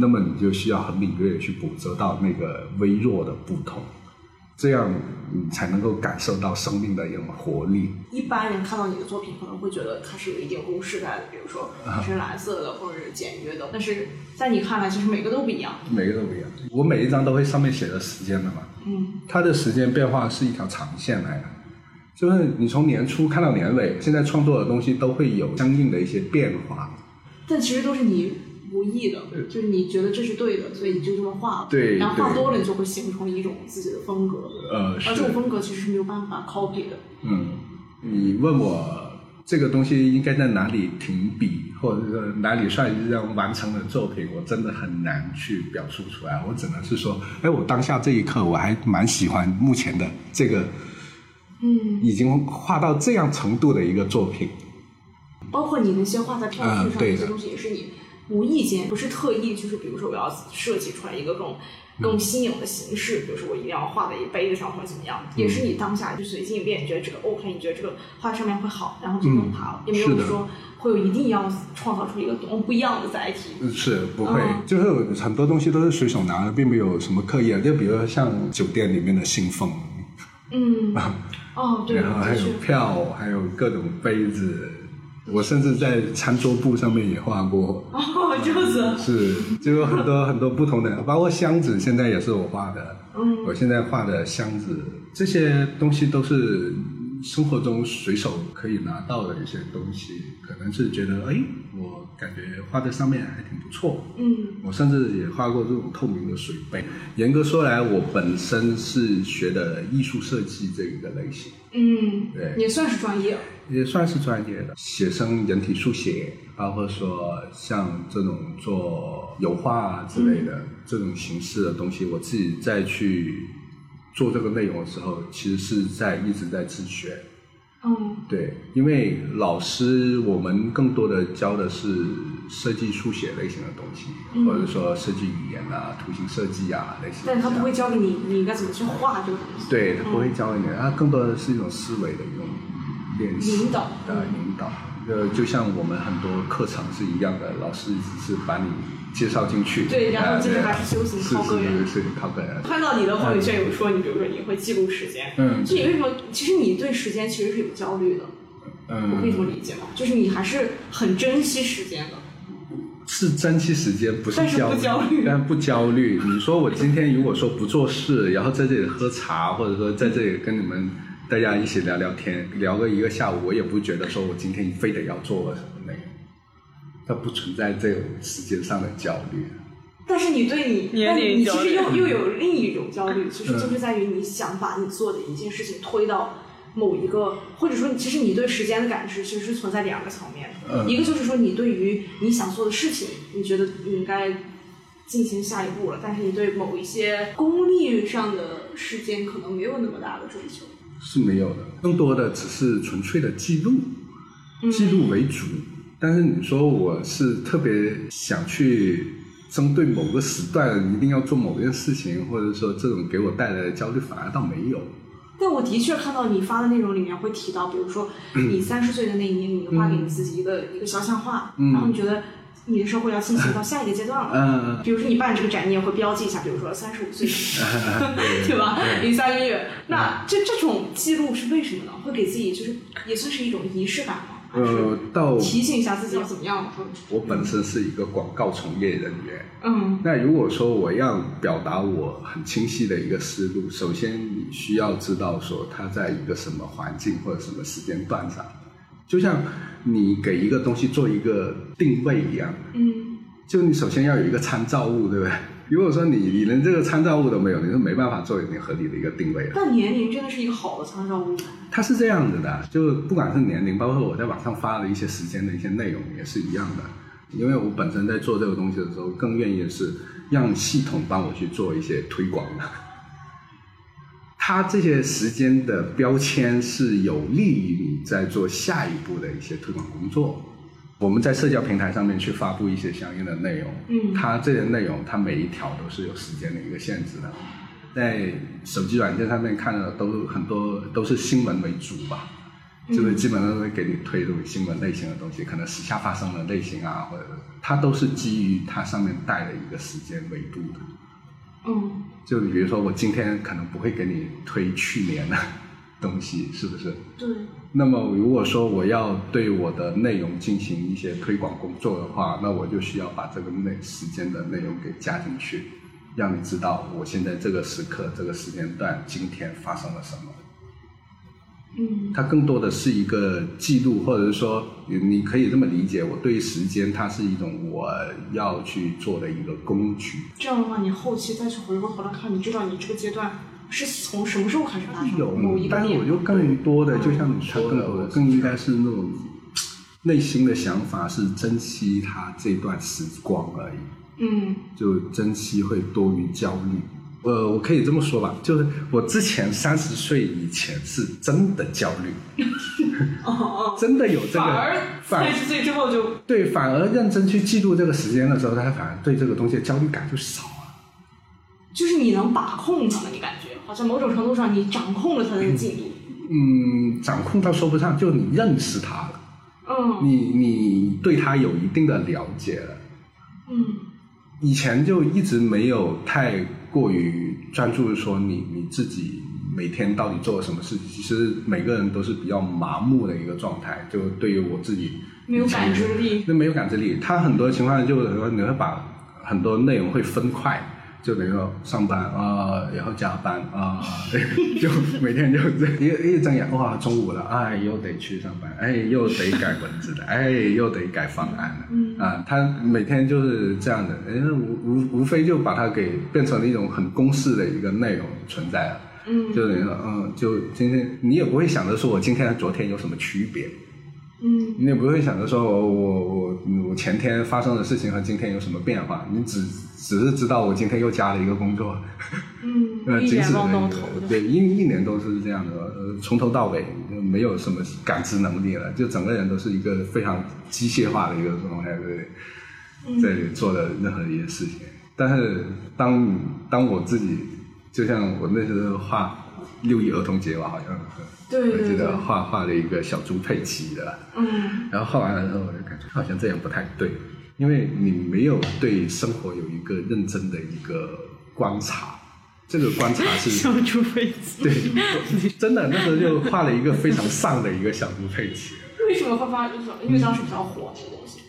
那么你就需要很敏锐的去捕捉到那个微弱的不同，这样你才能够感受到生命的一种活力。一般人看到你的作品，可能会觉得它是有一点公式感的，比如说它是蓝色的或者是简约的，但是在你看来，其实每个都不一样。每个都不一样，我每一张都会上面写着时间的嘛，嗯它的时间变化是一条长线来的，就是你从年初看到年尾，现在创作的东西都会有相应的一些变化。但其实都是你无意的，就是你觉得这是对的，所以你就这么画了。对然后画多了，你就会形成一种自己的风格。呃，而这种风格其实是没有办法 copy 的。嗯，你问我这个东西应该在哪里停笔，或者说哪里算是这样完成的作品，我真的很难去表述出来。我只能是说，哎，我当下这一刻我还蛮喜欢目前的这个，嗯，已经画到这样程度的一个作品。包括你那些画在票据上的。那些东西，也是你无意间，不是特意，就是比如说我要设计出来一个更更新颖的形式，比如说我一定要画在一杯子上或者怎么样，也是你当下就随机应变，你觉得这个 OK，你觉得这个画上面会好，然后就弄它了，也没有说会有一定要创造出一个多么不一样的载体。嗯。是不会，嗯就是很多东西都是随手拿的，并没有什么刻意的。就比如说像酒店里面的信封，嗯，哦，对，然后还有，票，还有各种杯子。我甚至在餐桌布上面也画过，哦，就是，是，就有很多很多不同的，包括箱子，现在也是我画的。嗯我现在画的箱子，这些东西都是生活中随手可以拿到的一些东西，可能是觉得，哎，我感觉画在上面还挺不错。嗯我甚至也画过这种透明的水杯。严格说来，我本身是学的艺术设计这一个类型，嗯，对也算是专业。也算是专业的，写生人体速写，包括说像这种做油画啊之类的、这种形式的东西，我自己再去做这个内容的时候，其实是在一直在自学。嗯对，因为老师我们更多的教的是设计书写类型的东西，嗯或者说设计语言啊、图形设计啊类型。但是他不会教给你你应该怎么去画这个东西。对，他不会教给你，他更多的是一种思维的一种练习，引导的引导。呃，就像我们很多课程是一样的，老师只是把你介绍进去，对然后就是还是修行是靠个人是是是靠个人。看到你的朋友圈有说，你比如说你会记录时间，嗯就你为什么？其实你对时间其实是有焦虑的，嗯我可以这么嗯，理解吗？就是你还是很珍惜时间的。是珍惜时间，不是焦不焦虑但不焦虑。你说我今天如果说不做事，然后在这里喝茶，或者说在这里跟你们大家一起聊聊天，聊个一个下午，我也不觉得说我今天非得要做它不存在这种时间上的焦虑。但是你对你，年但你其龄焦虑实又 又有另一种焦虑，其实嗯就是在于你想把你做的一件事情推到某一个，或者说你其实你对时间的感知其实是存在两个层面的，嗯一个就是说你对于你想做的事情，你觉得你应该进行下一步了，但是你对某一些功利上的事件可能没有那么大的追求。是没有的，更多的只是纯粹的记录，嗯记录为主。但是你说我是特别想去针对某个时段一定要做某件事情，或者说这种给我带来的焦虑，反而倒没有。但我的确看到你发的内容里面会提到，比如说你三十岁的那一年，你画给你自己一个、一个肖像画，嗯然后你觉得你的生活要进行到下一个阶段了。嗯，比如说你办这个展，你也会标记一下，比如说三十五岁，对吧？零三个月，那这这种记录是为什么呢？会给自己就是也算是一种仪式感吗？还呃，到提醒一下自己要怎么样？我本身是一个广告从业人员，嗯。那如果说我要表达我很清晰的一个思路，首先你需要知道说它在一个什么环境或者什么时间段上，就像你给一个东西做一个定位一样，嗯。就你首先要有一个参照物，对不对？如果说你你连这个参照物都没有，你是没办法做你合理的一个定位的。但年龄真的是一个好的参照物。它是这样子的，就不管是年龄，包括我在网上发的一些时间的一些内容也是一样的。因为我本身在做这个东西的时候，更愿意的是让系统帮我去做一些推广的。它这些时间的标签是有利于你在做下一步的一些推广工作。我们在社交平台上面去发布一些相应的内容，嗯它这些内容它每一条都是有时间的一个限制的。在手机软件上面看的都很多都是新闻为主吧，就是基本上都会给你推这种新闻类型的东西，可能时下发生的类型啊，或者它都是基于它上面带的一个时间维度的。嗯就比如说我今天可能不会给你推去年的东西，是不是？对，那么如果说我要对我的内容进行一些推广工作的话，那我就需要把这个内时间的内容给加进去，让你知道我现在这个时刻、这个时间段今天发生了什么。嗯它更多的是一个记录，或者是说，你可以这么理解，我对于时间，它是一种我要去做的一个工具。这样的话，你后期再去回过头来看，你知道你这个阶段是从什么时候开始发生有某一，个但是我就更多的，嗯。就像你说的，我更应该是那种内心的想法是珍惜他这段时光而已，嗯。就珍惜会多于焦虑。呃，我可以这么说吧，就是我之前三十岁以前是真的焦虑，哦哦，真的有这个，反而反三十岁之后就对，反而认真去记录这个时间的时候，他反而对这个东西的焦虑感就少了。就是你能把控它了，你感觉好像某种程度上你掌控了它的进度。嗯，掌控倒说不上，就你认识他了，嗯你你对他有一定的了解了。嗯以前就一直没有太过于专注说你你自己每天到底做了什么事情。其实每个人都是比较麻木的一个状态。就对于我自己，没有感知力那没有感知力。他很多情况就是说你会把很多内容会分块。就等于说上班啊、然后加班啊、就每天就一一睁眼哇，中午了，哎，又得去上班，哎，又得改文字了，哎，又得改方案了，嗯啊，他每天就是这样的，哎，无无无非就把它给变成了一种很公式的一个内容存在了，嗯就等于说，嗯，就今天你也不会想着说我今天和昨天有什么区别，嗯。你也不会想着说我我我我前天发生的事情和今天有什么变化，你只只是知道我今天又加了一个工作，呃，嗯，一仅此而已头。对，一一年都是这样的，呃，从头到尾就没有什么感知能力了，就整个人都是一个非常机械化的一个状态，对？在里做的任何一件事情。但是当当我自己，就像我那时候画六一儿童节吧，好像对对我记得画画了一个小猪佩奇的，嗯然后画完了之后，我就感觉好像这样不太对，因为你没有对生活有一个认真的一个观察，这个观察是小猪佩奇，对，真的那时候就画了一个非常丧的一个小猪佩奇。为什么会发？就是因为当时比较火这个东西。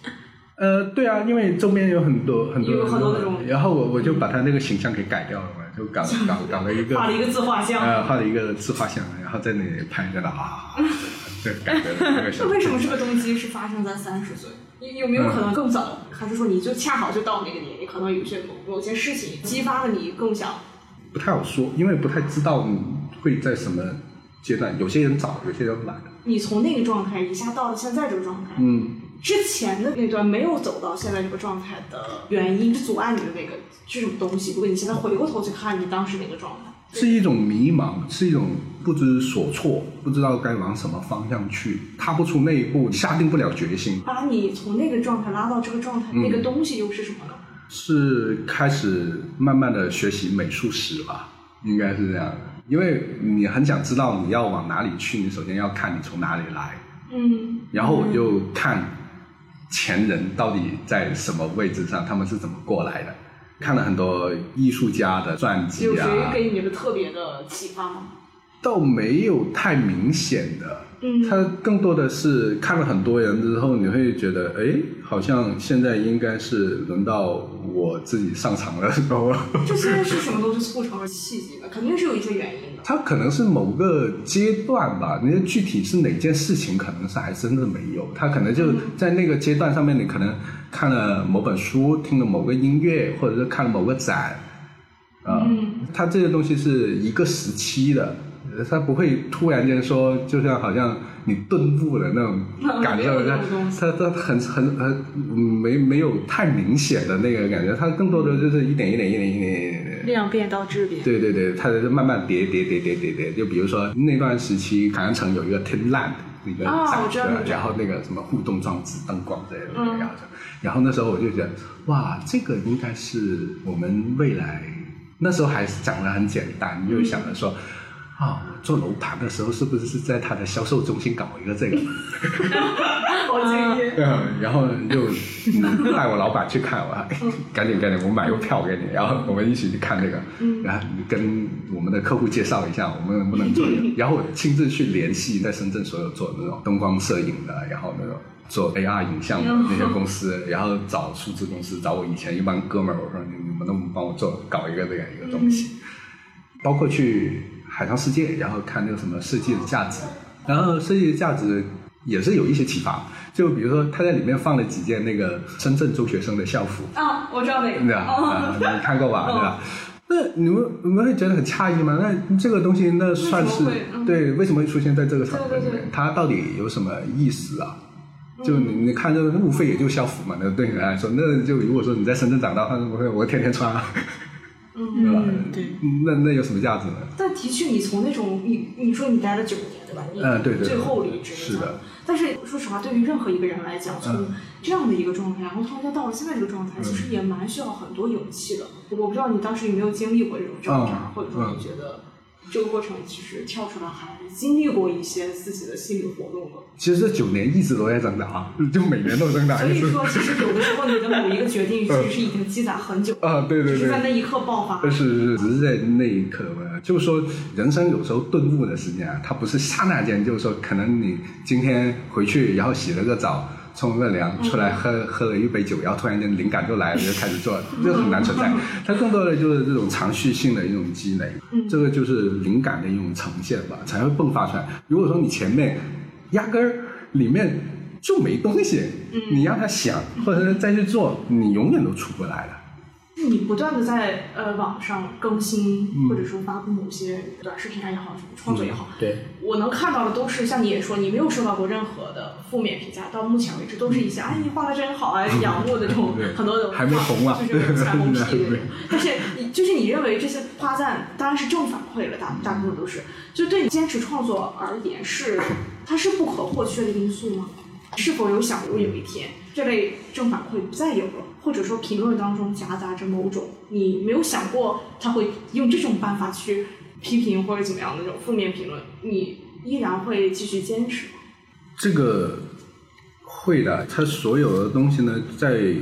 呃，对啊，因为周边有很多很多有很多那种然后我我就把他那个形象给改掉了嘛，就搞 搞搞了一个画了一个自画像呃，画了一个自画像，然后在那里拍在那啊，对改的那个小那为什么这个动机是发生在三十岁？有有没有可能更早？还是说你就恰好就到那个年龄，可能有些某某些事情激发了你更想？不太好说，因为不太知道你会在什么阶段，有些人早，有些人晚。你从那个状态一下到了现在这个状态，嗯，之前的那段没有走到现在这个状态的原因，是阻碍你的那个是什么东西？如果你现在回过头去看你当时那个状态，是一种迷茫，是一种不知所措，不知道该往什么方向去，踏不出那一步，下定不了决心。把你从那个状态拉到这个状态，嗯那个东西又是什么呢？是开始慢慢的学习美术史吧，应该是这样。因为你很想知道你要往哪里去，你首先要看你从哪里来，嗯，然后我就看前人到底在什么位置上，他们是怎么过来的。看了很多艺术家的传记有谁啊，给你的特别的启发吗？倒没有太明显的，嗯它更多的是看了很多人之后，你会觉得，哎，好像现在应该是轮到我自己上场的时候了。这些是什么东西促成了契机的？肯定是有一些原因的。它可能是某个阶段吧，那具体是哪件事情，可能是还真的没有。它可能就在那个阶段上面，你可能看了某本书，听了某个音乐，或者是看了某个展，啊、嗯它这些东西是一个时期的，呃它不会突然间说，就像好像你顿悟了那种 感受，它那种东西它它很很很嗯没没有太明显的那个感觉，他更多的就是一点一点一点一点一点。量变到质变。对对对，它是慢慢叠叠叠叠叠叠。就比如说那段时期，海洋城有一个 Tinland 一个哦展，我知道那个然后那个什么互动装置、灯光之类的，嗯然后就然后那时候我就觉得，哇，这个应该是我们未来那时候还是讲的很简单，就想着说。啊、我做楼盘的时候是不是是在他的销售中心搞一个这个？好敬业。嗯，然后就嗯带我老板去看，我哎赶紧赶紧，我买个票给你，然后我们一起去看这个，然后你跟我们的客户介绍一下，我们能不能做，然后我亲自去联系在深圳所有做那种灯光摄影的，然后那种做 AR 影像的那些公司，然后找数字公司，找我以前一帮哥们儿，我说你你们能不能帮我做搞一个这样一个东西，包括去海上世界，然后看那个什么设计的价值，然后设计的价值也是有一些启发。就比如说，他在里面放了几件那个深圳中学生的校服，啊，我知道那个。对吧？啊，哦你看过吧？哦对吧？那你们你们会觉得很诧异吗？那这个东西那算是对？为什么会出现在这个场合里面？它到底有什么意思啊？就你你看这个路费也就校服嘛，那对你来说，那就如果说你在深圳长大，他说我我天天穿，对吧？嗯，对。那那有什么价值呢？但的确，你从那种你你说你待了九年，对吧？你嗯对对对最后离职是的。但是说实话，对于任何一个人来讲，从这样的一个状态，然后突然间到了现在这个状态，其实也蛮需要很多勇气的。我不知道你当时有没有经历过这种挣扎，或者说你觉得。这个过程其实跳出来还经历过一些自己的心理活动的。其实这九年一直都在增长，就每年都增长。所以说，其实有的时候你的某一个决定，其实是已经积攒很久。啊，对对对。是在那一刻爆发。是是，只是在那一刻吧。就是说，人生有时候顿悟的时间啊，它不是刹那间，就是说，可能你今天回去，然后洗了个澡。冲个凉，出来喝喝了一杯酒，然后突然间灵感就来了，就开始做，这很难存在。它更多的就是这种长续性的一种积累，这个就是灵感的一种呈现吧，才会迸发出来。如果说你前面压根儿里面就没东西，你让他想或者是再去做，你永远都出不来了。你不断的在呃网上更新，或者说发布某些短视频也好，什么创作也好，对，我能看到的都是像你也说，你没有受到过任何的负面评价，到目前为止都是一些哎你画的真好啊，仰慕的这种很多的还没红啊，就是彩虹屁 那种。但是你就是你认为这些夸赞当然是正反馈了，大大部分都是，就对你坚持创作而言是它是不可或缺的因素吗？是否有想过有一天这类正反馈不再有了？或者说评论当中夹杂着某种你没有想过他会用这种办法去批评或者怎么样的那种负面评论，你依然会继续坚持吗？这个会的，他所有的东西呢，在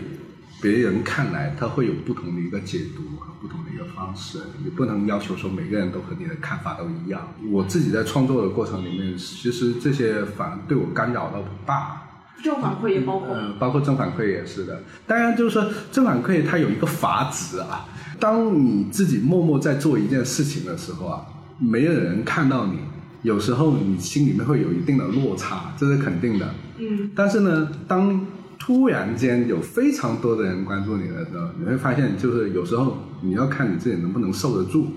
别人看来，他会有不同的一个解读不同的一个方式，你不能要求说每个人都和你的看法都一样。我自己在创作的过程里面，其实这些反而对我干扰倒不大。正反馈也包括，嗯，包括正反馈也是的。当然，就是说正反馈它有一个阀值啊。当你自己默默在做一件事情的时候啊，没有人看到你，有时候你心里面会有一定的落差，这是肯定的。嗯。但是呢，当突然间有非常多的人关注你的时候，你会发现，就是有时候你要看你自己能不能受得住，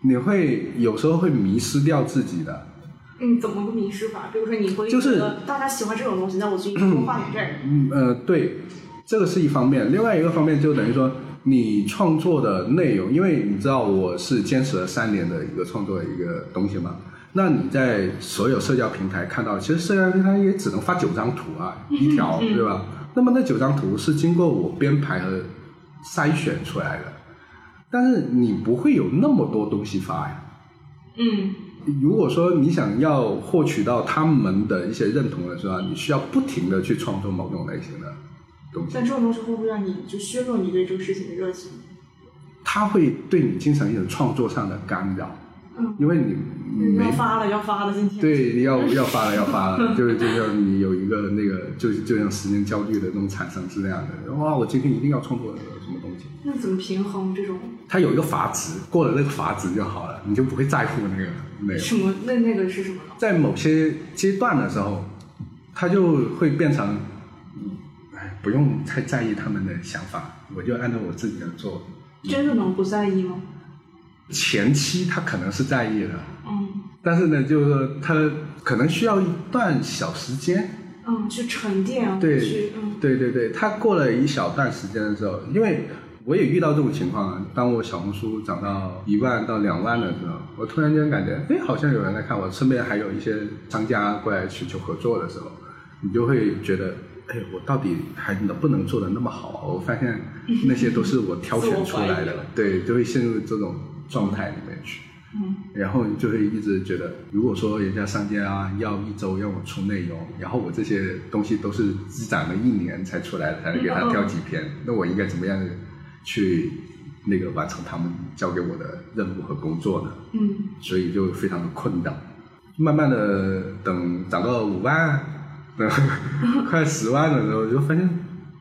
你会有时候会迷失掉自己的。嗯，怎么个迷失法？比如说，你会就是大家喜欢这种东西，那我就多画点这儿。嗯呃，对，这个是一方面。另外一个方面就等于说，你创作的内容，因为你知道我是坚持了三年的一个创作的一个东西嘛。那你在所有社交平台看到，其实社交平台也只能发九张图啊，一条，对吧？那么那九张图是经过我编排和筛选出来的，但是你不会有那么多东西发呀。嗯。如果说你想要获取到他们的一些认同的时候，你需要不停的去创作某种类型的东西。但这种东西会不会让你就削弱你对这个事情的热情？它会对你进行一种创作上的干扰。嗯，因为你没发了，要发了，今天对，你要 要发了，要发了，就是就像你有一个那个，就就像时间焦虑的那种产生是那样的。哇，我今天一定要创作什么东西？那怎么平衡这种？它有一个阀值，过了那个阀值就好了，你就不会在乎那个那个。什么？那那个是什么？在某些阶段的时候，它就会变成，哎，不用太在意他们的想法，我就按照我自己的做。真的能不在意吗？前期他可能是在意的，嗯，但是呢，就是说他可能需要一段小时间，嗯，去沉淀，对，嗯，对对对，他过了一小段时间的时候，因为我也遇到这种情况，当我小红书涨到一万到两万的时候，我突然间感觉，哎，好像有人来看我，身边还有一些商家过来寻求合作的时候，你就会觉得，哎，我到底还能不能做的那么好？我发现那些都是我挑选出来的，对，就会陷入这种。状态里面去，嗯，然后就会一直觉得，如果说人家商家要一周让我出内容，然后我这些东西都是积攒了一年才出来，才能给他挑几篇，那我应该怎么样去那个完成他们交给我的任务和工作呢？嗯，所以就非常的困难。慢慢的等涨到五万，等 快十万的时候，就发现，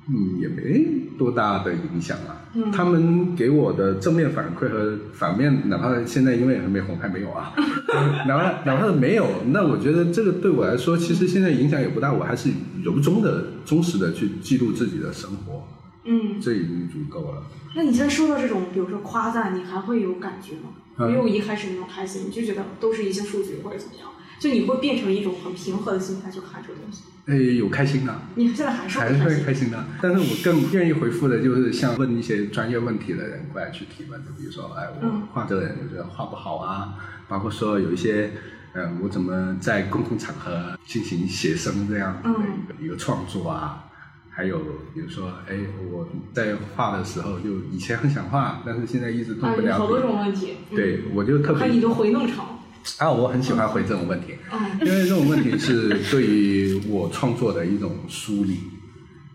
嗯，也没多大的影响啊。他们给我的正面反馈和反面，哪怕现在因为还没红，还没有啊，哪怕哪怕是没有，那我觉得这个对我来说，其实现在影响也不大。我还是由衷的、忠实的去记录自己的生活，嗯，这已经足够了。那你现在收到这种，比如说夸赞，你还会有感觉吗？没有一开始那种开心，你就觉得都是一些数据或者怎么样，就你会变成一种很平和的心态去看这个东西。哎，有开心的，你现在还是还是会会开心的。但是我更愿意回复的就是像问一些专业问题的人过来去提问，就比如说，哎，我嗯画这个人有觉得画不好啊，包括说有一些，呃，我怎么在公共场合进行写生这样子的一个、一个创作啊。还有比如说，哎，我在画的时候就以前很想画，但是现在一直动啊，不了好多种问题。嗯对，我就特别看你就回弄长。啊，我很喜欢回这种问题，嗯因为这种问题是对于我创作的一种梳理。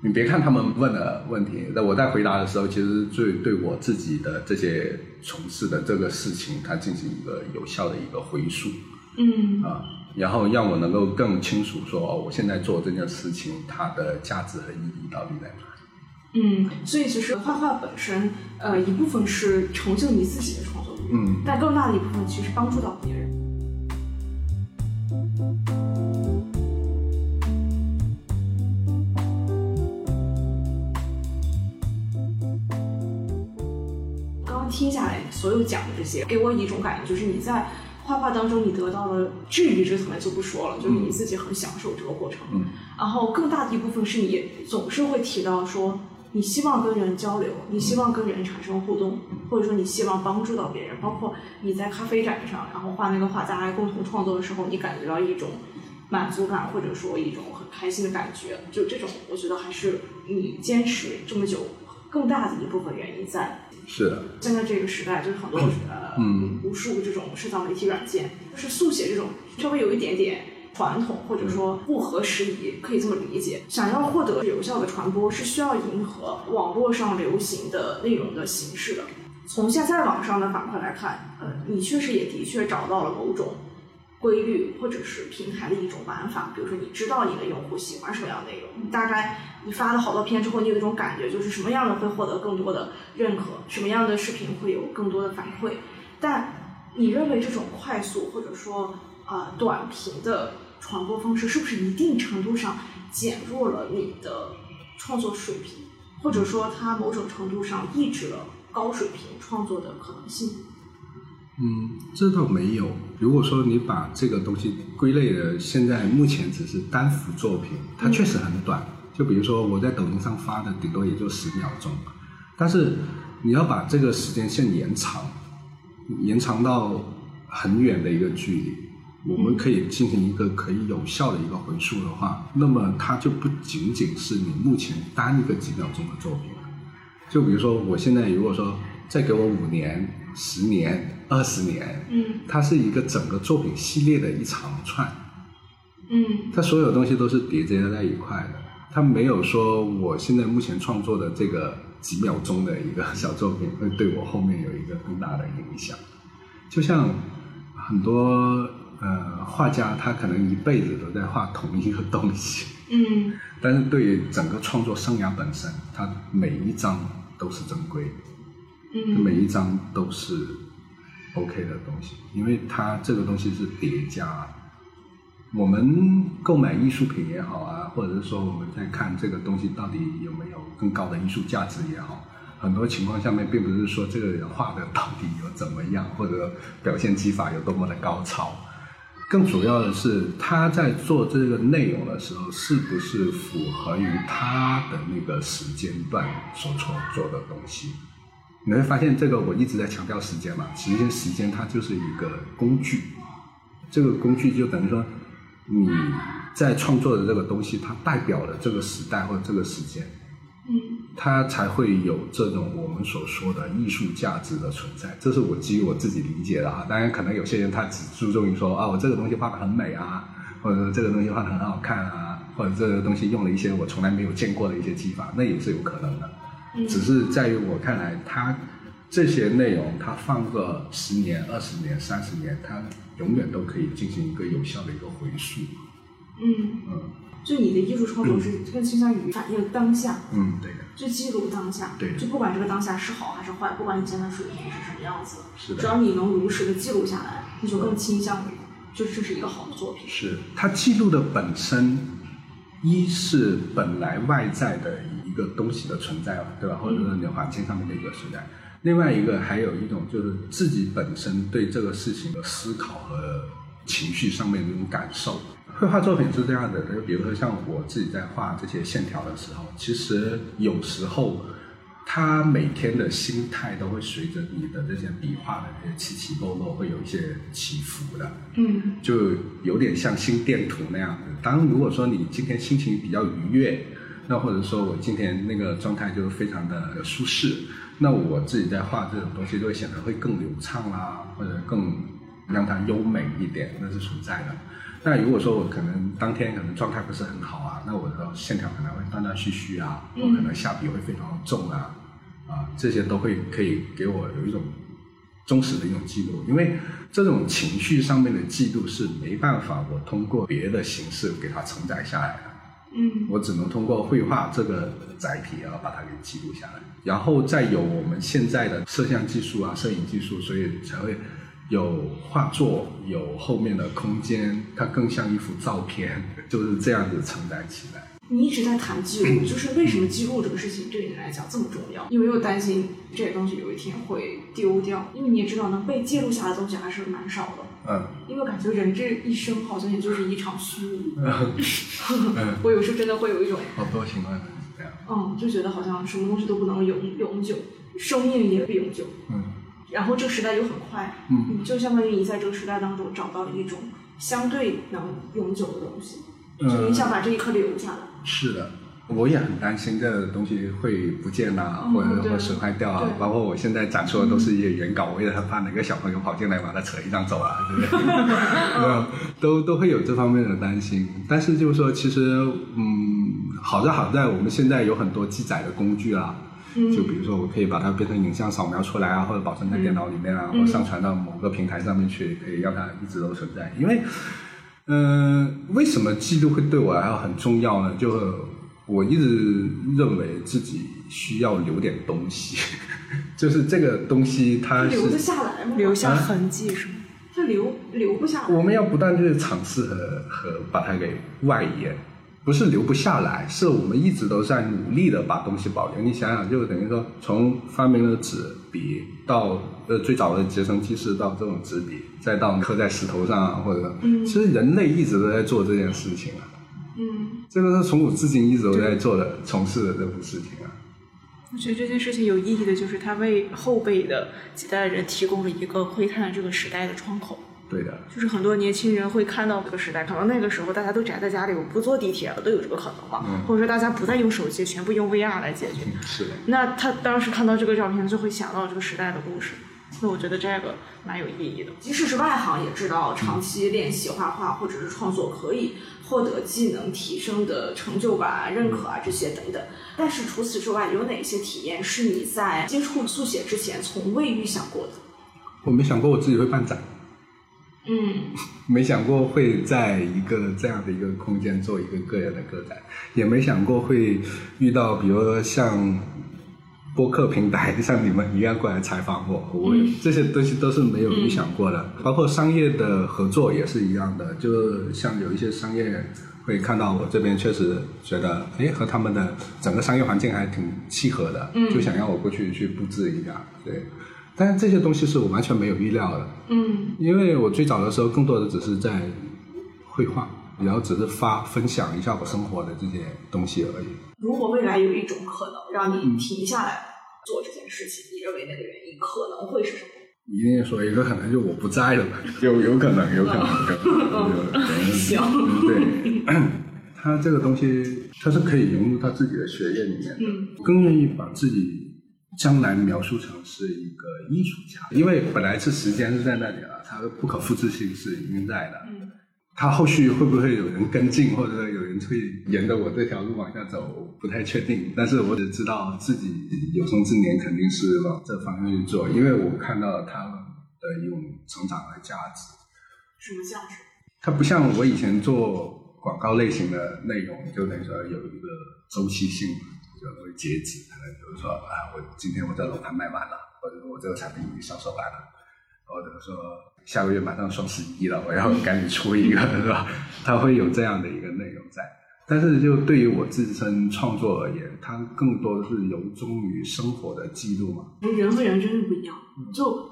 你别看他们问的问题，那我在回答的时候，其实最对我自己的这些从事的这个事情，它进行一个有效的一个回溯嗯啊，然后让我能够更清楚说，哦，我现在做这件事情它的价值和意义到底在哪里。嗯，所以其实画画本身，呃，一部分是成就你自己的创作力，嗯但更大的一部分其实帮助到别人。听下来，所有讲的这些，给我一种感觉，就是你在画画当中，你得到了治愈这层面就不说了，就是你自己很享受这个过程。嗯然后更大的一部分是你总是会提到说，你希望跟人交流，你希望跟人产生互动，或者说你希望帮助到别人。包括你在咖啡展上，然后画那个画，大家共同创作的时候，你感觉到一种满足感，或者说一种很开心的感觉。就这种，我觉得还是你坚持这么久更大的一部分原因在。是的，现在这个时代，就是很多 呃，嗯无数这种社交媒体软件，就是速写这种稍微有一点点传统，或者说不合时宜，可以这么理解。想要获得有效的传播，是需要迎合网络上流行的内容的形式的。从现在网上的反馈来看，呃，你确实也的确找到了某种规律，或者是平台的一种玩法。比如说，你知道你的用户喜欢什么样的内容，你大概你发了好多篇之后，你有一种感觉，就是什么样的会获得更多的认可，什么样的视频会有更多的反馈。但你认为这种快速或者说啊、短平的传播方式，是不是一定程度上减弱了你的创作水平，或者说它某种程度上抑制了高水平创作的可能性？嗯，这倒没有。如果说你把这个东西归类的，现在目前只是单幅作品，它确实很短。就比如说我在抖音上发的，顶多也就十秒钟，但是你要把这个时间线延长，延长到很远的一个距离，我们可以进行一个可以有效的一个回溯的话，那么它就不仅仅是你目前单一个几秒钟的作品了。就比如说，我现在如果说再给我五年、十年、二十年，嗯。它是一个整个作品系列的一长串，嗯。它所有东西都是叠加在一块的，它没有说我现在目前创作的这个几秒钟的一个小作品会对我后面有一个 更大的影响。就像很多呃画家，他可能一辈子都在画同一个东西，嗯。但是对于整个创作生涯本身，它每一张都是珍贵的。嗯。每一张都是 OK 的东西，因为它这个东西是叠加。我们购买艺术品也好啊，或者是说我们在看这个东西到底有没有更高的艺术价值也好，很多情况下面并不是说这个人画的到底有怎么样，或者表现技法有多么的高超，更主要的是他在做这个内容的时候，是不是符合于他的那个时间段所创作的东西。你会发现，这个我一直在强调时间嘛，其实时间它就是一个工具，这个工具就等于说你在创作的这个东西，它代表了这个时代或者这个时间，嗯它才会有这种我们所说的艺术价值的存在。这是我基于我自己理解的啊，当然可能有些人他只注重于说啊，我这个东西画的很美啊，或者说这个东西画的很好看啊，或者这个东西用了一些我从来没有见过的一些技法，那也是有可能的。嗯。只是在于我看来，它这些内容，它放个十年、二十年、三十年，它永远都可以进行一个有效的一个回溯。嗯，嗯。就你的艺术创作是更倾向于反映当下，嗯，对的，就记录当下，对就不管这个当下是好还是坏，不管你现在水平是什么样子，是的。只要你能如实的记录下来，你就更倾向于，就是这是一个好的作品。是。它记录的本身，一是本来外在的一个东西的存在，对吧？或者说你环境上面的一个存在。另外一个还有一种就是自己本身对这个事情的思考和情绪上面的那种感受。绘画作品是这样的，就比如说像我自己在画这些线条的时候，其实有时候他每天的心态都会随着你的这些笔画的这些起起落落，会有一些起伏的。嗯就有点像心电图那样子。当如果说你今天心情比较愉悦，那或者说我今天那个状态就非常的舒适，那我自己在画这种东西就会显得会更流畅啦，或者更让它优美一点，那是存在的。那如果说我可能当天可能状态不是很好啊，那我的线条可能会断断续续啊，我可能下笔会非常重啊，啊，这些都会可以给我有一种忠实的一种记录，因为这种情绪上面的记录是没办法我通过别的形式给它承载下来的，嗯。我只能通过绘画这个载体啊把它给记录下来，然后再有我们现在的摄像技术啊、摄影技术，所以才会有画作，有后面的空间，它更像一幅照片，就是这样子承载起来。你一直在谈记录，就是为什么记录这个事情对你来讲这么重要？有没有担心这些东西有一天会丢掉？因为你也知道，能被记录下来的东西还是蛮少的。嗯因为感觉人这一生好像也就是一场虚无。嗯，我有时候真的会有一种，好多情况是这样。嗯，就觉得好像什么东西都不能永永久，生命也不永久。嗯然后这个时代又很快，嗯，就相当于你在这个时代当中找到了一种相对能永久的东西，嗯就你想把这一刻留下来。是的，我也很担心这个东西会不见啊，嗯或者会损坏掉啊。包括我现在展出的都是一些原稿，我也很怕哪个小朋友跑进来把它扯一张走啊，对不对？都都会有这方面的担心。但是就是说，其实嗯，好在好在我们现在有很多记载的工具啦。嗯就比如说，我可以把它变成影像扫描出来啊，或者保存在电脑里面啊，嗯或上传到某个平台上面去，可以让它一直都存在。因为，嗯、为什么记录会对我来说很重要呢？就我一直认为自己需要留点东西，就是这个东西它留得下来吗？留下痕迹是吗？它留留不下来。我们要不断去尝试和和把它给外延，不是留不下来，是我们一直都在努力的把东西保留。你想想，就等于说从发明了纸笔到呃最早的结绳记事到这种纸笔，再到刻在石头上啊，或者嗯其实人类一直都在做这件事情啊，嗯，这个是从古至今一直都在做的从事的这种事情啊。我觉得这件事情有意义的就是它为后辈的几代人提供了一个窥探这个时代的窗口。对的，就是很多年轻人会看到这个时代，可能那个时候大家都宅在家里，我不坐地铁了，都有这个可能吧？嗯或者说大家不再用手机，全部用 VR 来解决。是的。那他当时看到这个照片，就会想到这个时代的故事。那我觉得这个蛮有意义的。即使是外行也知道，长期练习画画或者是创作可以获得技能提升的成就感、认可啊这些等等。但是除此之外，有哪些体验是你在接触速写之前从未预想过的？我没想过我自己会办展。嗯没想过会在一个这样的一个空间做一个个人的个展，也没想过会遇到，比如说像播客平台像你们一样过来采访我，我这些东西都是没有预想过的。包括商业的合作也是一样的，就像有一些商业会看到我这边确实觉得，哎，和他们的整个商业环境还挺契合的，就想要我过去去布置一下，对。但是这些东西是我完全没有预料的，嗯。因为我最早的时候，更多的只是在绘画，然后只是发分享一下我生活的这些东西而已。如果未来有一种可能让你停下来做这件事情，你认为那个原因可能会是什么？一定说一个可能就我不在了吧，有 有可能，有可能，有可能，有可能行。对，他这个东西他是可以融入他自己的血液里面的，嗯。更愿意把自己将来描述成是一个艺术家，因为本来是时间是在那里了，它的不可复制性是已经在的。嗯他后续会不会有人跟进，或者有人会沿着我这条路往下走，不太确定。但是我只知道自己有生之年肯定是往这方面去做，因为我看到他们的一种成长和价值。什么价值？它不像我以前做广告类型的内容，就等于说有一个周期性嘛，就会截止。可能比如说啊，我今天我这楼盘卖完了，或者说我这个产品已经销售完了，或者说下个月马上双十一了，我要赶紧出一个，是吧？它会有这样的一个内容在。但是就对于我自身创作而言，它更多的是由衷于生活的记录嘛。人和人真的不一样。就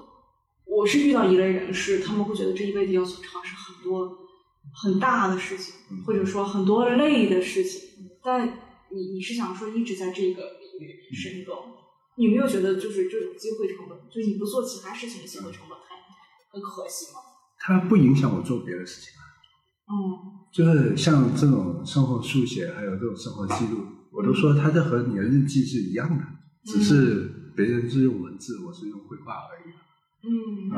我是遇到一类人，是他们会觉得这一辈子要去尝试很多很大的事情，或者说很多累的事情。但你你是想说一直在这个领域深耕，你没有觉得就是这种机会成本，就是你不做其他事情的机会成本太很可惜吗？它不影响我做别的事情。嗯。就是像这种生活速写，还有这种生活记录，我都说它这和你的日记是一样的，只是别人是用文字，我是用绘画而已。嗯啊，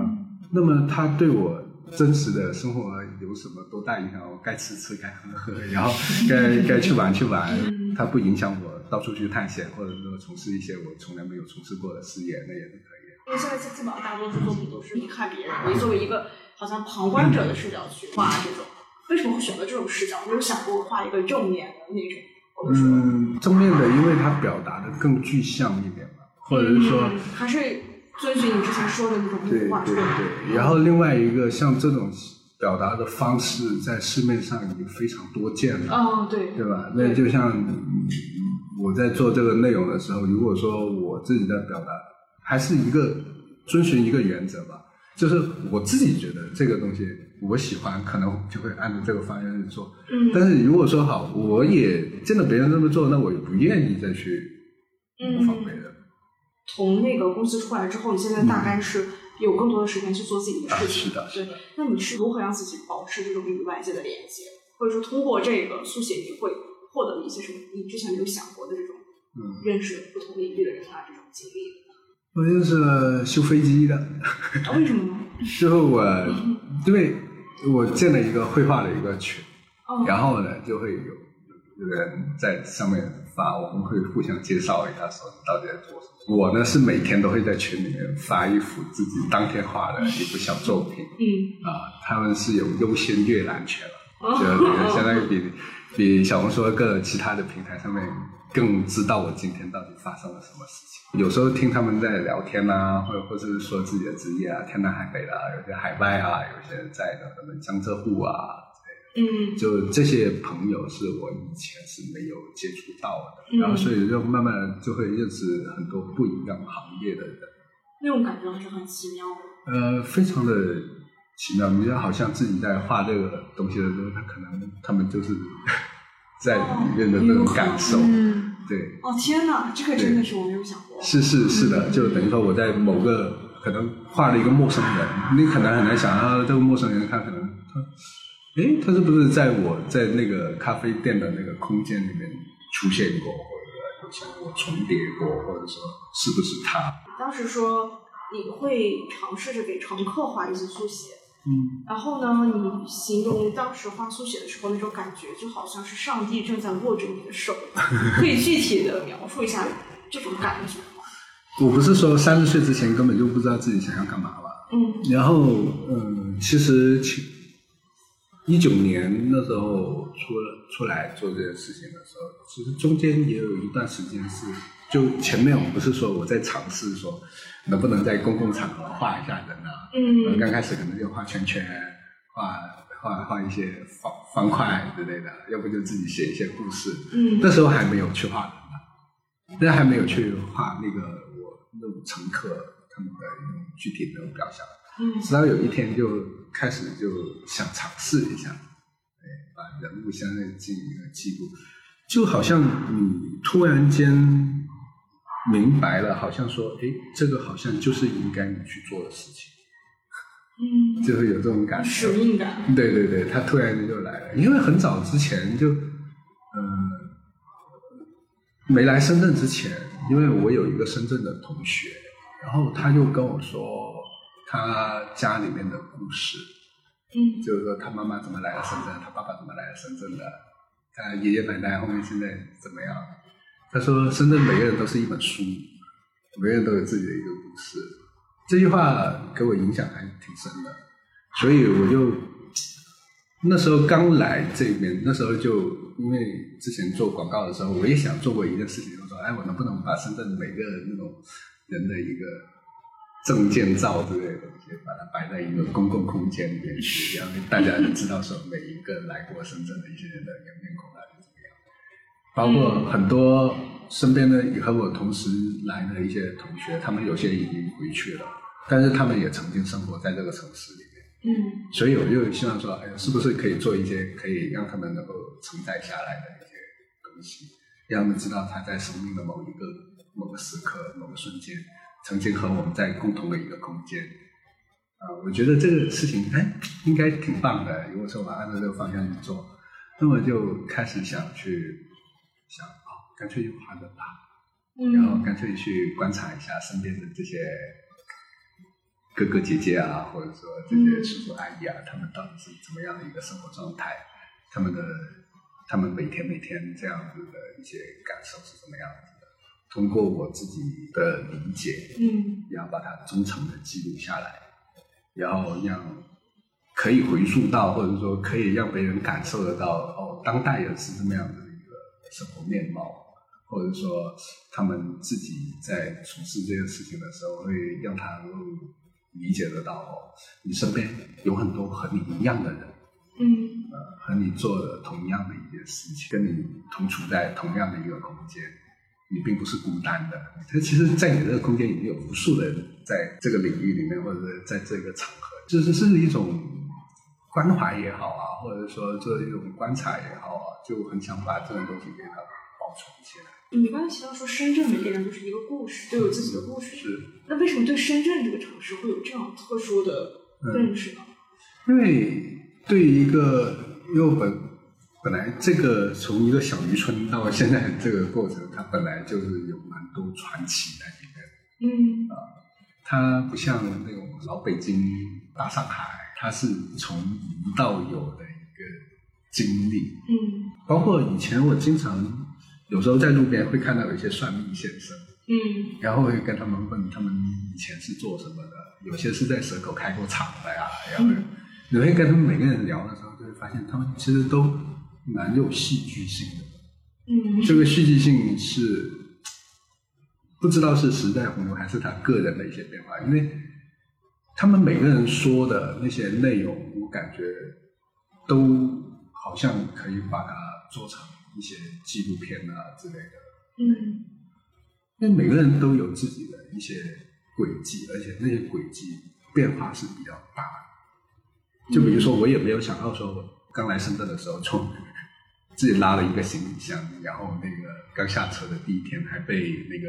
那么它对我真实的生活有什么多大影响？我该吃吃，该喝喝，然后该该去玩去玩，它不影响我到处去探险，或者说从事一些我从来没有从事过的事业，那也是可以的。因为现在基本上大多数作品都是你看别人，我作为一个好像旁观者的视角去画这种。为什么会选择这种视角？你有想过画一个正面的那种？嗯，正面的，因为它表达的更具象一点嘛，或者是说，还是遵循你之前说的那种画对对对。然后另外一个，像这种表达的方式，在市面上已经非常多见了。哦，对，对吧？那就像我在做这个内容的时候，如果说我自己在表达，还是一个遵循一个原则吧，就是我自己觉得这个东西。我喜欢，可能就会按照这个方向去做。嗯，但是如果说好，我也见到别人这么做，那我也不愿意再去模仿别人。从那个公司出来之后，你现在大概是有更多的时间去做自己的事情。是的，对。那你是如何让自己保持这种与外界的连接？或者说，通过这个速写，你会获得一些什么你之前没有想过的这种嗯认识不同领域的人啊这种经历？我认识了修飞机的。为什么呢？之后我因为。我建了一个绘画的一个群，然后呢，就会有有人在上面发，我们会互相介绍一下，说你到底在做什么。我呢是每天都会在群里面发一幅自己当天画的一幅小作品，嗯，啊，他们是有优先阅览权了，就相当于比比小红书各其他的平台上面更知道我今天到底发生了什么事情。有时候听他们在聊天啊，或者或者是说自己的职业啊，天南海北的，有些海外啊，有些在的什么江浙沪啊嗯，就这些朋友是我以前是没有接触到的，然后所以就慢慢就会认识很多不一样行业的人，那种感觉还是很奇妙的。呃，非常的奇妙，你就好像自己在画这个东西的时候，他可能他们就是在里面的那种感受。嗯对，哦天哪，这个真的是我没有想过。是是是的，就等于说我在某个可能画了一个陌生人，你可能很难想到这个陌生人他可能他，哎，他是不是在我在那个咖啡店的那个空间里面出现过，或者有想过重叠过，或者说是不是他？当时说你会尝试着给乘客画一些速写。嗯，然后呢？你形容当时画速写的时候那种感觉，就好像是上帝正在握着你的手，可以具体的描述一下这种感觉吗？我不是说三十岁之前根本就不知道自己想要干嘛吧？嗯。然后，嗯，其实，一九年那时候出了出来做这件事情的时候，其实中间也有一段时间是，就前面我不是说我在尝试说。能不能在公共场合画一下人呢？嗯，刚开始可能就画圈圈，画画画一些方方块之类的，要不就自己写一些故事。嗯，那时候还没有去画人呢，那还没有去画那个我那种乘客他们的那种具体的表象。嗯，直到有一天就开始就想尝试一下，哎，把人物相对进行一个记录，就好像你突然间。明白了，好像说，哎，这个好像就是应该你去做的事情，嗯，就会有这种感觉，使命感。对对对，他突然间就来了，因为很早之前就，嗯，没来深圳之前，因为我有一个深圳的同学，然后他就跟我说他家里面的故事，嗯，就是说他妈妈怎么来了深圳，他爸爸怎么来了深圳的，他爷爷奶奶后面现在怎么样。他说：“深圳每个人都是一本书，每个人都有自己的一个故事。”这句话给我影响还挺深的，所以我就那时候刚来这边，那时候就因为之前做广告的时候，我也想做过一件事情，我说：“哎，我能不能把深圳每个那种人的一个证件照之类的东西，把它摆在一个公共空间里面去，让大家知道说每一个来过深圳的一些人的脸面孔啊是怎么样？”包括很多身边的和我同时来的一些同学，他们有些已经回去了，但是他们也曾经生活在这个城市里面。嗯所以我就希望说，哎，是不是可以做一些可以让他们能够承载下来的一些东西，让他们知道他在生命的某一个某个时刻、某个瞬间，曾经和我们在共同的一个空间。啊、我觉得这个事情哎，应该挺棒的。如果说我按照这个方向去做，那么就开始想去想啊、干脆就画个吧，然后嗯干脆去观察一下身边的这些哥哥姐姐啊，或者说这些叔叔阿姨啊，他们到底是怎么样的一个生活状态？他们的他们每天每天这样子的一些感受是怎么样子的？通过我自己的理解，嗯。然后把它忠诚的记录下来，然后让可以回溯到，或者说可以让别人感受得到，哦，当代人是这么样的一个生活面貌，或者说他们自己在处事这件事情的时候，会让他能够理解得到，哦，你身边有很多和你一样的人，嗯。呃，和你做的同样的一件事情，跟你同处在同样的一个空间，你并不是孤单的。它其实，在你这个空间里面有无数的人在这个领域里面，或者在这个场合，就是是一种关怀也好啊，或者说做一种观察也好啊，就很想把这种东西给它保存起来。你刚才提到说深圳每个人都是一个故事，都有自己的故事。是那为什么对深圳这个城市会有这样特殊的认识呢？因为对于一个，因为我本本来这个从一个小渔村到现在这个过程，它本来就是有蛮多传奇在里面。嗯啊它不像那种老北京、大上海，它是从无到有的一个经历。嗯包括以前我经常有时候在路边会看到有一些算命先生，嗯然后会跟他们问他们以前是做什么的，有些是在蛇口开过厂的呀，然后你会跟他们每个人聊的时候，就会发现他们其实都蛮有戏剧性的。嗯这个戏剧性是不知道是时代洪流还是他个人的一些变化，因为他们每个人说的那些内容，我感觉都好像可以把它做成一些纪录片啊之类的。嗯因为每个人都有自己的一些轨迹，而且那些轨迹变化是比较大的。就比如说，我也没有想到说，我刚来深圳的时候，从自己拉了一个行李箱，然后那个刚下车的第一天，还被那个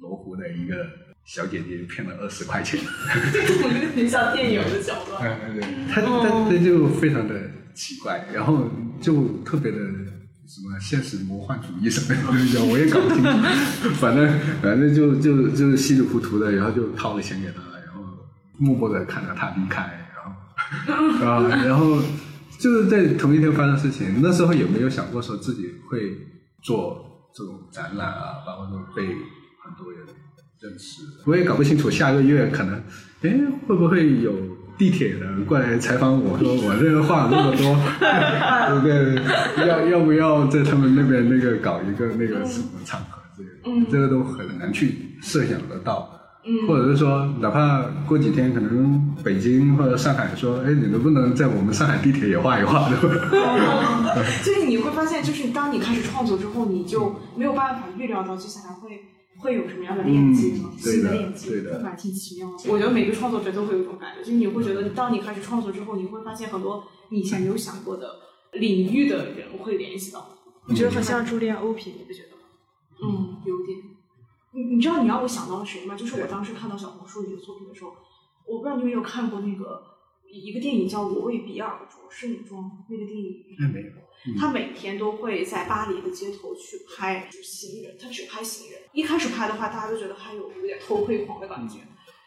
罗湖的一个小姐姐骗了二十块钱。我觉得很像电影的角度。嗯，对，他他他就非常的奇怪，然后就特别的什么现实魔幻主义什么的东西，我也搞不清楚。反正反正就就就稀里糊涂的，然后就掏了钱给他，然后默默的看着他离开，然后啊，然后就是在同一天发生事情，那时候有没有想过说自己会做这种展览啊，包括说被很多人认识。我也搞不清楚下个月可能，哎，会不会有地铁的过来采访我说我这个话那么多，对不对？要要不要在他们那边那个搞一个那个什么场合之类的？嗯这个都很难去设想得到。嗯或者是说，哪怕过几天，可能北京或者上海说，哎，你能不能在我们上海地铁也画一画，对吧？就是你会发现，就是当你开始创作之后，你就没有办法预料到接下来会会有什么样的链接吗，嗯对的新的链接，对的蛮挺奇妙的。我觉得每个创作者都会有一种感觉，就是你会觉得，当你开始创作之后，你会发现很多你以前没有想过的领域的人会联系到。我觉得很像朱莉安·欧品，你不觉得吗？嗯，有点。你你知道你让我想到了谁吗？就是我当时看到小红书里的作品的时候，我不知道你有没有看过那个一个电影叫《我为比尔着侍女装》那个电影。哎，没有。他每天都会在巴黎的街头去拍行人，他只拍行人。一开始拍的话，大家都觉得他有有点偷窥狂的感觉，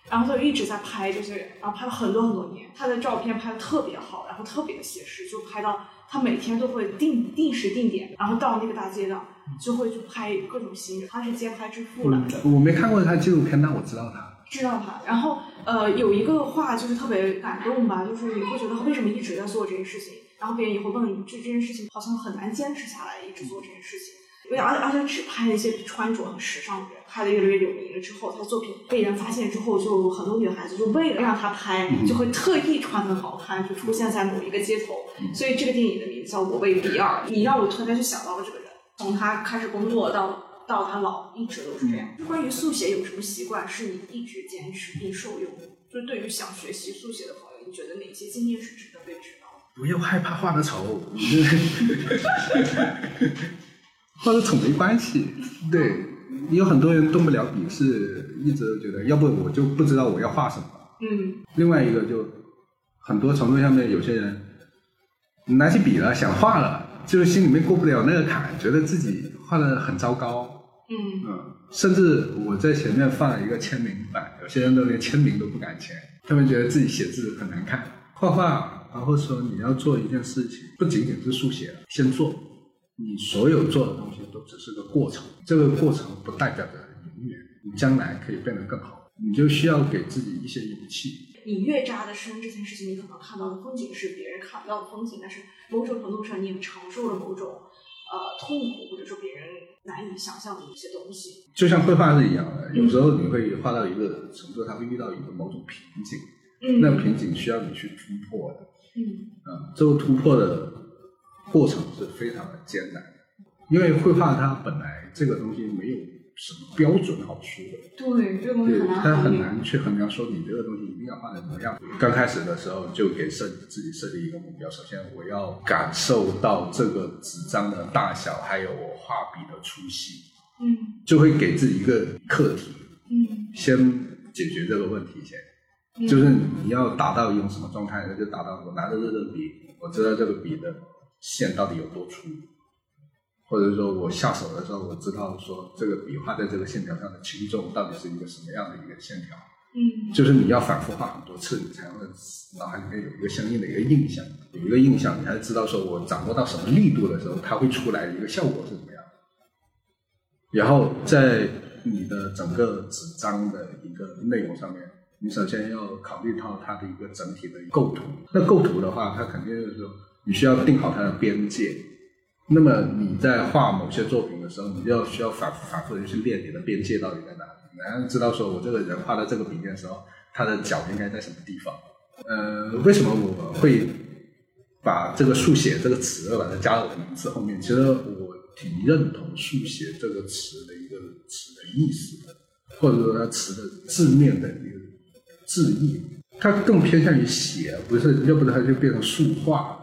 然后他就一直在拍这些人，然后拍了很多很多年。他的照片拍的特别好，然后特别的写实，就拍到他每天都会定定时定点，然后到那个大街上就会去拍各种新人。他是街拍之父来的。我没看过他纪录片，但我知道他。知道他，然后呃有一个话就是特别感动吧，就是你会觉得他为什么一直在做这件事情，然后别人也会问你这这件事情好像很难坚持下来，一直做这件事情。因为而而且只拍一些穿着很时尚的人，拍的越来越有名了之后，他的作品被人发现之后，就很多女孩子就为了让他拍，就会特意穿的好看，就出现在某一个街头。所以这个电影的名字叫《我为比尔》，你让我突然间就想到了这个人。从他开始工作到到他老，一直都是这样。就关于速写，有什么习惯是你一直坚持并受用的？就是对于想学习速写的朋友，你觉得哪些经验是值得被知道的？不要害怕画的丑，画的丑没关系。对，有很多人动不了笔，是一直觉得，要不我就不知道我要画什么。嗯另外一个就很多程度上面，有些人拿起笔了，想画了，就是心里面过不了那个坎，觉得自己画的很糟糕。嗯嗯，甚至我在前面放了一个签名板，有些人都连签名都不敢签，他们觉得自己写字很难看。画画，然后说你要做一件事情，不仅仅是速写，先做，你所有做的东西都只是个过程，这个过程不代表着永远，你将来可以变得更好，你就需要给自己一些勇气。你越扎的深这件事情，你可能看到的风景是别人看不到的风景，但是某种程度上你也承受了某种呃痛苦，或者说别人难以想象的一些东西。就像绘画是一样的，有时候你会画到一个程度，它会遇到一个某种瓶颈，嗯那瓶颈需要你去突破的。嗯啊，这个突破的过程是非常的艰难的，因为绘画它本来这个东西没有什么标准好说的，对，这个东西对，很难他很。难去衡量说你这个东西一定要画的怎么样。刚开始的时候就给设自己设定一个目标，首先我要感受到这个纸张的大小，还有我画笔的粗细，嗯就会给自己一个课题，嗯先解决这个问题先。嗯就是你要达到一种什么状态，那就达到我拿着这支笔，我知道这个笔的线到底有多粗，或者说我下手的时候，我知道说这个笔画在这个线条上的轻重到底是一个什么样的一个线条。嗯就是你要反复画很多次，你才会脑海里面有一个相应的一个印象，有一个印象，你才知道说我掌握到什么力度的时候，它会出来的一个效果是怎么样。然后在你的整个纸张的一个内容上面，你首先要考虑到它的一个整体的构图。那构图的话，它肯定就是说你需要定好它的边界。那么你在画某些作品的时候，你就要需要反复反复的去练你的边界到底在哪里，然后知道说我这个人画到这个笔尖的时候，他的脚应该在什么地方。呃，为什么我会把这个速写这个词把它加到我的名字后面？其实我挺认同速写这个词的一个词的意思的，或者说它词的字面的一个字义，它更偏向于写，不是，要不然它就变成速画。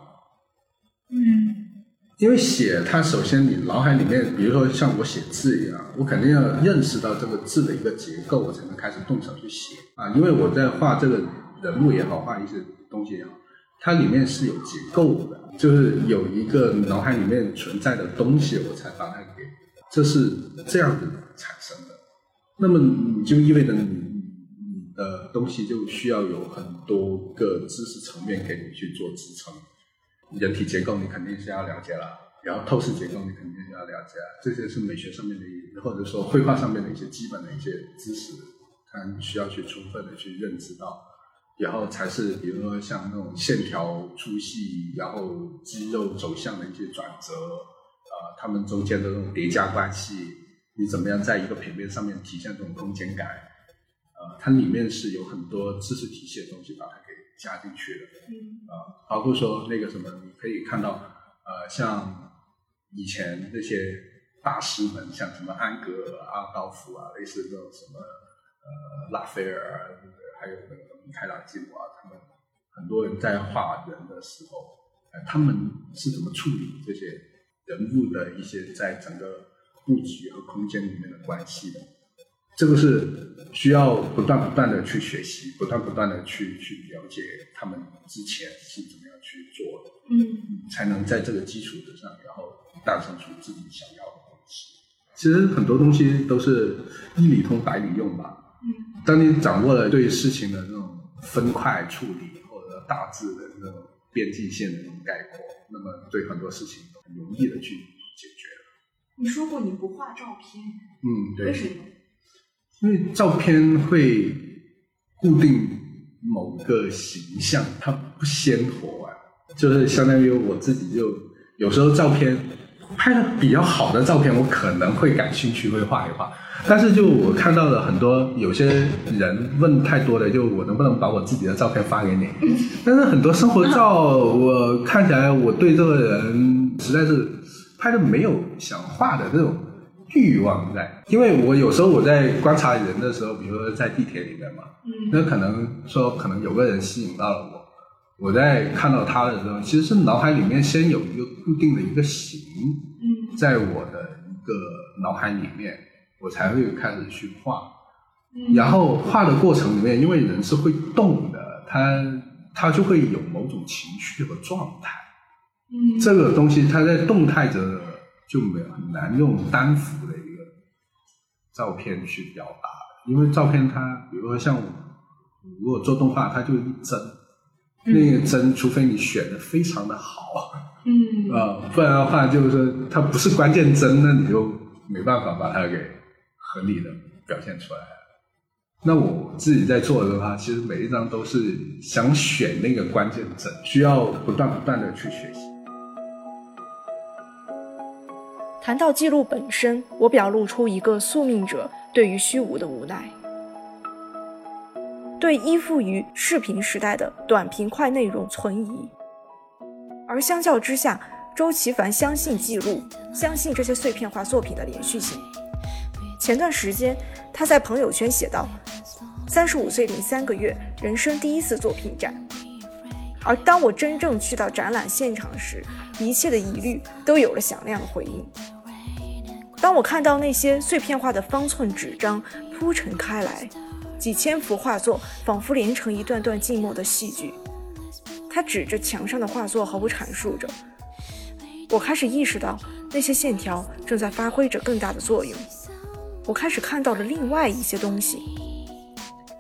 因为写它首先你脑海里面，比如说像我写字一样，我肯定要认识到这个字的一个结构，我才能开始动手去写啊。因为我在画这个人物也好，画一些东西也好，它里面是有结构的，就是有一个脑海里面存在的东西，我才把它给，这是这样子产生的。那么你就意味着你你的东西就需要有很多个知识层面给你去做支撑。人体结构你肯定是要了解了，然后透视结构你肯定是要了解，这些是美学上面的，或者说绘画上面的一些基本的一些知识，它需要去充分的去认知到，然后才是比如说像那种线条粗细，然后肌肉走向的一些转折，啊、它们中间的那种叠加关系，你怎么样在一个平面上面体现这种空间感，呃，它里面是有很多知识体系的东西把它给加进去的。嗯啊，包括说那个什么，你可以看到，呃，像以前那些大师们，像什么安格尔、阿道夫啊，类似这种什么呃拉斐尔啊，还有那个米开朗基罗啊，他们很多人在画人的时候，呃，他们是怎么处理这些人物的一些在整个布局和空间里面的关系的？这个是需要不断不断的去学习，不断不断的去去了解他们之前是怎么样去做的，嗯才能在这个基础之上，然后诞生出自己想要的东西。其实很多东西都是一理通百理用吧。嗯当你掌握了对事情的那种分块处理，或者大致的那种边际线的那种概括，那么对很多事情都很容易的去解决。你说过你不画照片，嗯，对。为什么？因为照片会固定某个形象，它不鲜活啊，就是相当于我自己就有时候照片拍的比较好的照片，我可能会感兴趣，会画一画。但是就我看到的很多有些人问太多的，就我能不能把我自己的照片发给你？但是很多生活照，我看起来我对这个人实在是拍的没有想画的这种欲望在。因为我有时候我在观察人的时候，比如说在地铁里面嘛，嗯那可能说可能有个人吸引到了我，我在看到他的时候，其实是脑海里面先有一个固定的一个形，嗯在我的一个脑海里面，我才会开始去画。嗯然后画的过程里面，因为人是会动的，他他就会有某种情绪和状态。嗯这个东西它在动态着就没有很难用单幅的一个照片去表达的，因为照片它，比如说像我如果做动画，它就一帧，那个帧除非你选的非常的好，嗯啊、不然的话就是说它不是关键帧，那你就没办法把它给合理的表现出来。那我自己在做的话，其实每一张都是想选那个关键帧，需要不断不断的去学习。谈到记录本身，我表露出一个宿命者对于虚无的无奈，对依附于视频时代的短平快内容存疑。而相较之下，周其凡相信记录，相信这些碎片化作品的连续性。前段时间，他在朋友圈写道：“三十五岁零三个月，人生第一次作品展。”而当我真正去到展览现场时，一切的疑虑都有了响亮的回应。当我看到那些碎片化的方寸纸张铺陈开来，几千幅画作仿佛连成一段段静默的戏剧。他指着墙上的画作和我阐述着，我开始意识到那些线条正在发挥着更大的作用。我开始看到了另外一些东西，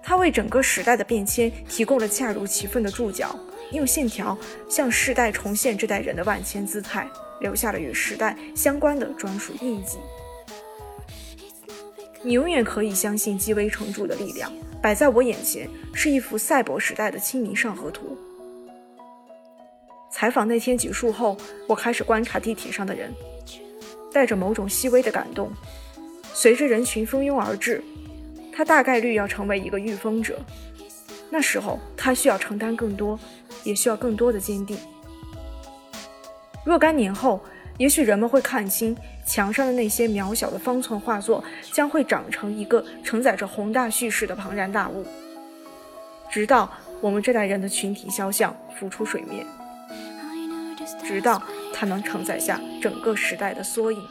它为整个时代的变迁提供了恰如其分的注脚。用线条向世代重现这代人的万千姿态，留下了与时代相关的专属印记。你永远可以相信积微成著的力量。摆在我眼前是一幅赛博时代的《清明上河图》。采访那天结束后，我开始观察地铁上的人，带着某种细微的感动。随着人群蜂拥而至，他大概率要成为一个御风者。那时候，他需要承担更多。也需要更多的坚定。若干年后，也许人们会看清墙上的那些渺小的方寸画作，将会长成一个承载着宏大叙事的庞然大物，直到我们这代人的群体肖像浮出水面，直到它能承载下整个时代的缩影。